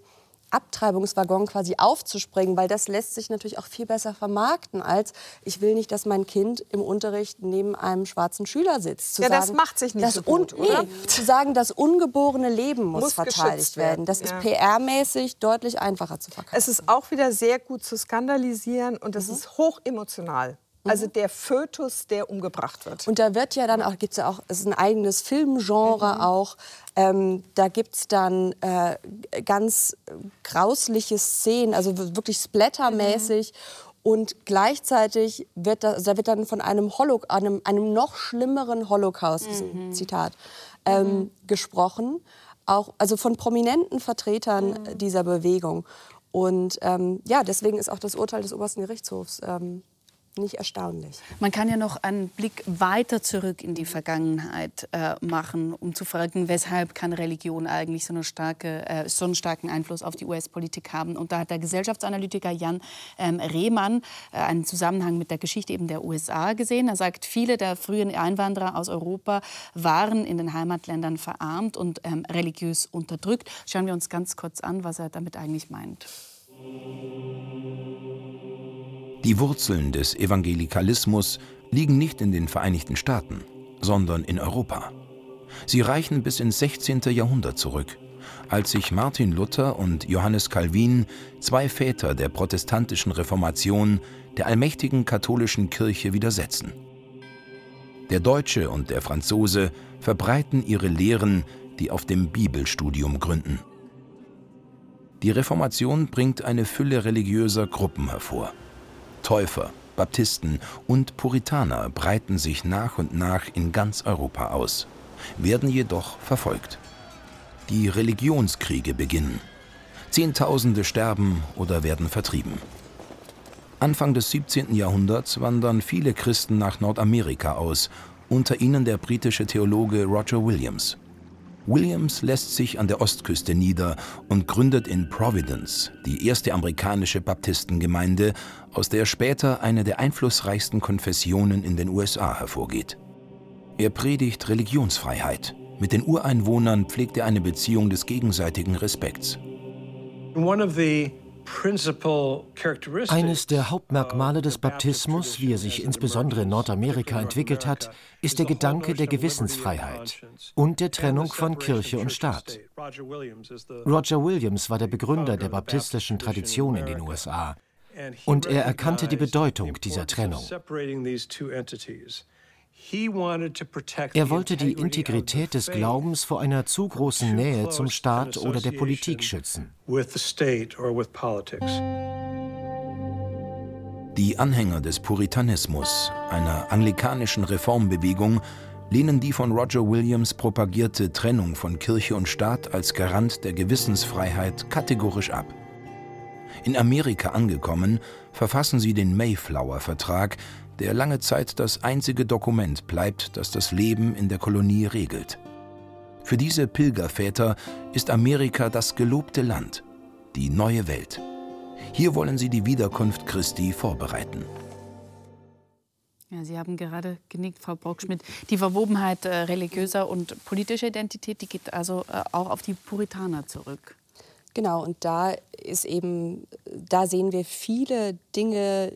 Abtreibungswaggon quasi aufzuspringen, weil das lässt sich natürlich auch viel besser vermarkten, als ich will nicht, dass mein Kind im Unterricht neben einem schwarzen Schüler sitzt. Zu ja, sagen, das macht sich nicht so gut, oder? Nee, zu sagen, das ungeborene Leben muss, muss verteidigt werden. Das ja. ist PR-mäßig deutlich einfacher zu verkaufen. Es ist auch wieder sehr gut zu skandalisieren und es mhm. ist hoch emotional. Also der Fötus, der umgebracht wird. Und da wird ja dann auch, gibt es ja auch, es ist ein eigenes Filmgenre mhm. auch. Ähm, da gibt es dann äh, ganz grausliche Szenen, also wirklich splattermäßig. Mhm. Und gleichzeitig wird da, da wird dann von einem, Holo einem, einem noch schlimmeren Holocaust, mhm. Zitat, ähm, mhm. gesprochen. Auch, also von prominenten Vertretern mhm. dieser Bewegung. Und ähm, ja, deswegen ist auch das Urteil des obersten Gerichtshofs ähm, nicht erstaunlich. Man kann ja noch einen Blick weiter zurück in die Vergangenheit äh, machen, um zu fragen, weshalb kann Religion eigentlich so, eine starke, äh, so einen starken Einfluss auf die US-Politik haben. Und da hat der Gesellschaftsanalytiker Jan ähm, Rehmann äh, einen Zusammenhang mit der Geschichte eben der USA gesehen. Er sagt, viele der frühen Einwanderer aus Europa waren in den Heimatländern verarmt und ähm, religiös unterdrückt. Schauen wir uns ganz kurz an, was er damit eigentlich meint. Die Wurzeln des Evangelikalismus liegen nicht in den Vereinigten Staaten, sondern in Europa. Sie reichen bis ins 16. Jahrhundert zurück, als sich Martin Luther und Johannes Calvin, zwei Väter der protestantischen Reformation, der allmächtigen katholischen Kirche widersetzen. Der Deutsche und der Franzose verbreiten ihre Lehren, die auf dem Bibelstudium gründen. Die Reformation bringt eine Fülle religiöser Gruppen hervor. Täufer, Baptisten und Puritaner breiten sich nach und nach in ganz Europa aus, werden jedoch verfolgt. Die Religionskriege beginnen. Zehntausende sterben oder werden vertrieben. Anfang des 17. Jahrhunderts wandern viele Christen nach Nordamerika aus, unter ihnen der britische Theologe Roger Williams. Williams lässt sich an der Ostküste nieder und gründet in Providence die erste amerikanische Baptistengemeinde, aus der später eine der einflussreichsten Konfessionen in den USA hervorgeht. Er predigt Religionsfreiheit. Mit den Ureinwohnern pflegt er eine Beziehung des gegenseitigen Respekts. One of the eines der Hauptmerkmale des Baptismus, wie er sich insbesondere in Nordamerika entwickelt hat, ist der Gedanke der Gewissensfreiheit und der Trennung von Kirche und Staat. Roger Williams war der Begründer der baptistischen Tradition in den USA und er erkannte die Bedeutung dieser Trennung. Er wollte die Integrität des Glaubens vor einer zu großen Nähe zum Staat oder der Politik schützen. Die Anhänger des Puritanismus, einer anglikanischen Reformbewegung, lehnen die von Roger Williams propagierte Trennung von Kirche und Staat als Garant der Gewissensfreiheit kategorisch ab. In Amerika angekommen, verfassen sie den Mayflower-Vertrag, der lange Zeit das einzige Dokument bleibt, das das Leben in der Kolonie regelt. Für diese Pilgerväter ist Amerika das gelobte Land, die neue Welt. Hier wollen sie die Wiederkunft Christi vorbereiten. Ja, Sie haben gerade genickt, Frau Brockschmidt. Die Verwobenheit äh, religiöser und politischer Identität, die geht also äh, auch auf die Puritaner zurück. Genau, und da ist eben, da sehen wir viele Dinge,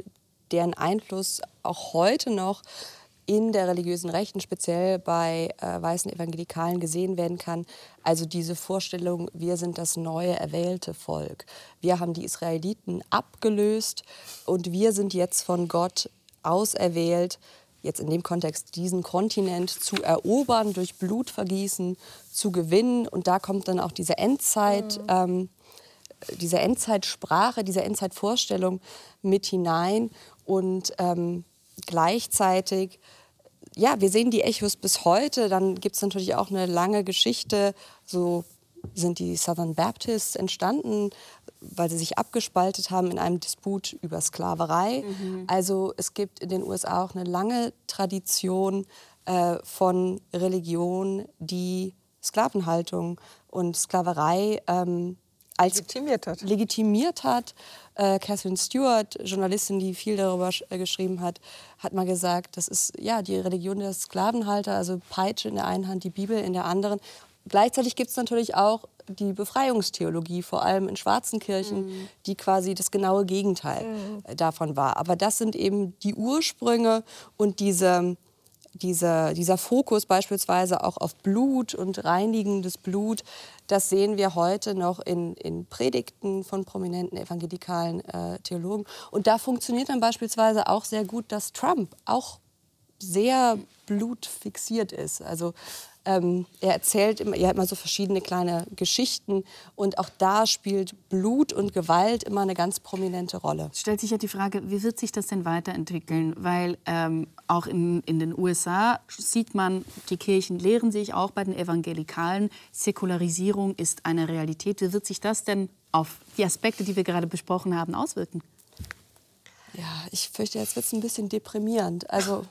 deren Einfluss auch heute noch in der religiösen Rechten, speziell bei äh, weißen Evangelikalen, gesehen werden kann. Also diese Vorstellung, wir sind das neue erwählte Volk. Wir haben die Israeliten abgelöst und wir sind jetzt von Gott auserwählt, jetzt in dem Kontext diesen Kontinent zu erobern, durch Blutvergießen zu gewinnen. Und da kommt dann auch diese Endzeit. Mhm. Ähm, diese Endzeitsprache, diese Endzeitvorstellung mit hinein. Und ähm, gleichzeitig, ja, wir sehen die Echos bis heute. Dann gibt es natürlich auch eine lange Geschichte. So sind die Southern Baptists entstanden, weil sie sich abgespaltet haben in einem Disput über Sklaverei. Mhm. Also es gibt in den USA auch eine lange Tradition äh, von Religion, die Sklavenhaltung und Sklaverei ähm, als legitimiert hat. Legitimiert hat. Äh, Catherine Stewart, Journalistin, die viel darüber äh, geschrieben hat, hat mal gesagt, das ist ja die Religion der Sklavenhalter, also Peitsche in der einen Hand, die Bibel in der anderen. Gleichzeitig gibt es natürlich auch die Befreiungstheologie, vor allem in schwarzen Kirchen, mhm. die quasi das genaue Gegenteil mhm. davon war. Aber das sind eben die Ursprünge und diese dieser, dieser Fokus beispielsweise auch auf Blut und reinigendes Blut, das sehen wir heute noch in, in Predigten von prominenten evangelikalen äh, Theologen. Und da funktioniert dann beispielsweise auch sehr gut, dass Trump auch sehr blutfixiert ist. Also ähm, er erzählt immer, er hat immer so verschiedene kleine Geschichten und auch da spielt Blut und Gewalt immer eine ganz prominente Rolle. Es stellt sich ja die Frage, wie wird sich das denn weiterentwickeln? Weil ähm, auch in, in den USA sieht man, die Kirchen lehren sich auch bei den Evangelikalen, Säkularisierung ist eine Realität. Wie wird sich das denn auf die Aspekte, die wir gerade besprochen haben, auswirken? Ja, ich fürchte, jetzt wird es ein bisschen deprimierend. Also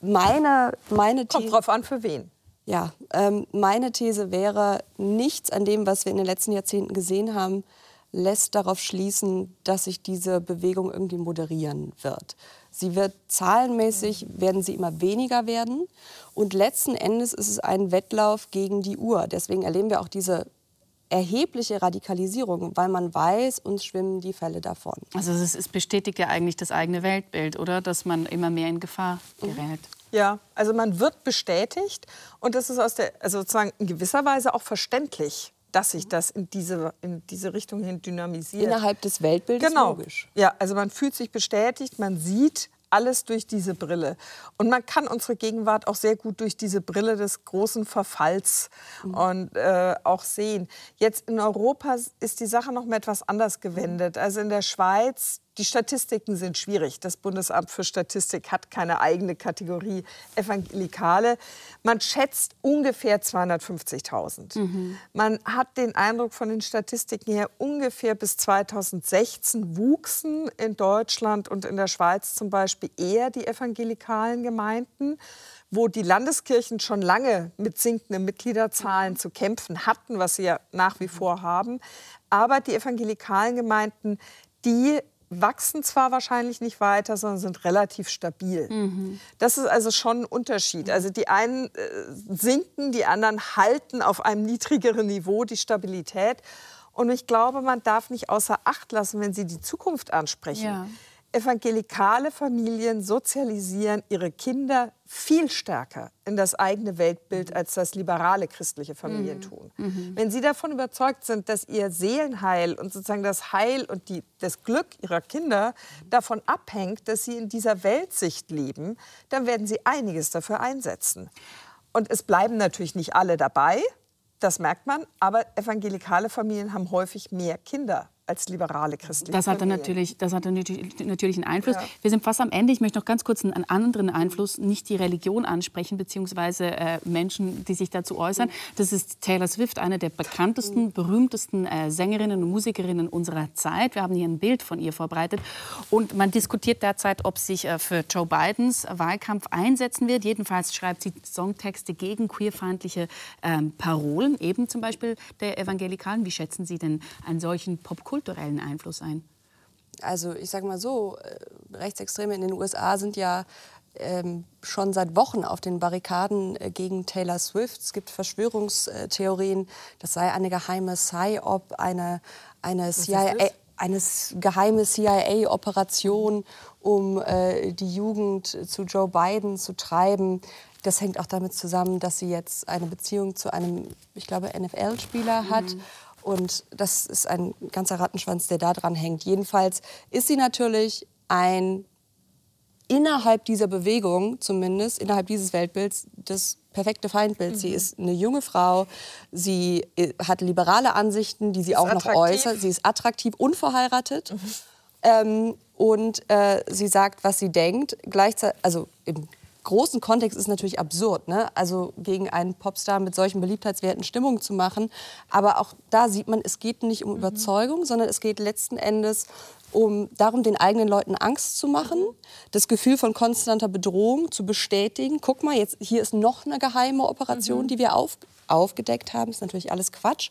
meine, meine These... Kommt drauf an, für wen. Ja, ähm, meine These wäre, nichts an dem, was wir in den letzten Jahrzehnten gesehen haben, lässt darauf schließen, dass sich diese Bewegung irgendwie moderieren wird. Sie wird zahlenmäßig, werden sie immer weniger werden. Und letzten Endes ist es ein Wettlauf gegen die Uhr. Deswegen erleben wir auch diese erhebliche Radikalisierung, weil man weiß, uns schwimmen die Fälle davon. Also es bestätigt ja eigentlich das eigene Weltbild, oder? Dass man immer mehr in Gefahr gerät. Mhm. Ja, also man wird bestätigt und das ist aus der, also sozusagen in gewisser Weise auch verständlich dass sich das in diese, in diese Richtung hin dynamisiert. Innerhalb des Weltbildes genau. logisch. Ja, also man fühlt sich bestätigt, man sieht alles durch diese Brille. Und man kann unsere Gegenwart auch sehr gut durch diese Brille des großen Verfalls mhm. und äh, auch sehen. Jetzt in Europa ist die Sache noch mal etwas anders gewendet. Also in der Schweiz die Statistiken sind schwierig. Das Bundesamt für Statistik hat keine eigene Kategorie Evangelikale. Man schätzt ungefähr 250.000. Mhm. Man hat den Eindruck von den Statistiken her, ungefähr bis 2016 wuchsen in Deutschland und in der Schweiz zum Beispiel eher die evangelikalen Gemeinden wo die Landeskirchen schon lange mit sinkenden Mitgliederzahlen zu kämpfen hatten, was sie ja nach wie vor haben. Aber die evangelikalen Gemeinden, die wachsen zwar wahrscheinlich nicht weiter, sondern sind relativ stabil. Mhm. Das ist also schon ein Unterschied. Also die einen äh, sinken, die anderen halten auf einem niedrigeren Niveau die Stabilität. Und ich glaube, man darf nicht außer Acht lassen, wenn Sie die Zukunft ansprechen. Ja evangelikale Familien sozialisieren ihre Kinder viel stärker in das eigene Weltbild, mhm. als das liberale christliche Familien mhm. tun. Mhm. Wenn sie davon überzeugt sind, dass ihr Seelenheil und sozusagen das Heil und die, das Glück ihrer Kinder davon abhängt, dass sie in dieser Weltsicht leben, dann werden sie einiges dafür einsetzen. Und es bleiben natürlich nicht alle dabei, das merkt man, aber evangelikale Familien haben häufig mehr Kinder als liberale christliche das hatte natürlich, Das hat natürlich einen Einfluss. Ja. Wir sind fast am Ende. Ich möchte noch ganz kurz einen anderen Einfluss, nicht die Religion ansprechen, beziehungsweise äh, Menschen, die sich dazu äußern. Das ist Taylor Swift, eine der bekanntesten, berühmtesten äh, Sängerinnen und Musikerinnen unserer Zeit. Wir haben hier ein Bild von ihr vorbereitet. Und man diskutiert derzeit, ob sich äh, für Joe Bidens Wahlkampf einsetzen wird. Jedenfalls schreibt sie Songtexte gegen queerfeindliche ähm, Parolen, eben zum Beispiel der Evangelikalen. Wie schätzen Sie denn einen solchen Popkultur? Kulturellen Einfluss ein? Also ich sage mal so, äh, Rechtsextreme in den USA sind ja ähm, schon seit Wochen auf den Barrikaden äh, gegen Taylor Swift. Es gibt Verschwörungstheorien, das sei eine geheime PSYOP, eine, eine CIA, eine geheime CIA-Operation, um äh, die Jugend zu Joe Biden zu treiben. Das hängt auch damit zusammen, dass sie jetzt eine Beziehung zu einem, ich glaube, NFL-Spieler hat. Und das ist ein ganzer Rattenschwanz, der da dran hängt. Jedenfalls ist sie natürlich ein innerhalb dieser Bewegung zumindest, innerhalb dieses Weltbilds, das perfekte Feindbild. Mhm. Sie ist eine junge Frau, sie äh, hat liberale Ansichten, die sie auch noch äußert. Sie ist attraktiv, unverheiratet. Mhm. Ähm, und äh, sie sagt, was sie denkt. Gleichzeitig, also im großen Kontext ist natürlich absurd, ne? also gegen einen Popstar mit solchen Beliebtheitswerten Stimmung zu machen. Aber auch da sieht man, es geht nicht um mhm. Überzeugung, sondern es geht letzten Endes um darum, den eigenen Leuten Angst zu machen, mhm. das Gefühl von konstanter Bedrohung zu bestätigen. Guck mal, jetzt hier ist noch eine geheime Operation, mhm. die wir auf, aufgedeckt haben. Das ist natürlich alles Quatsch.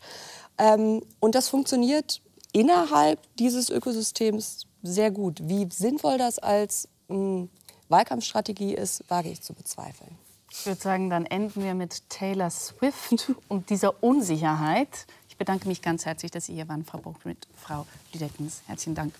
Ähm, und das funktioniert innerhalb dieses Ökosystems sehr gut. Wie sinnvoll das als mh, hm, Wahlkampfstrategie ist, wage ich zu bezweifeln. Ich würde sagen, dann enden wir mit Taylor Swift und dieser Unsicherheit. Ich bedanke mich ganz herzlich, dass Sie hier waren, Frau Bruch mit Frau Lüdeckens. Herzlichen Dank.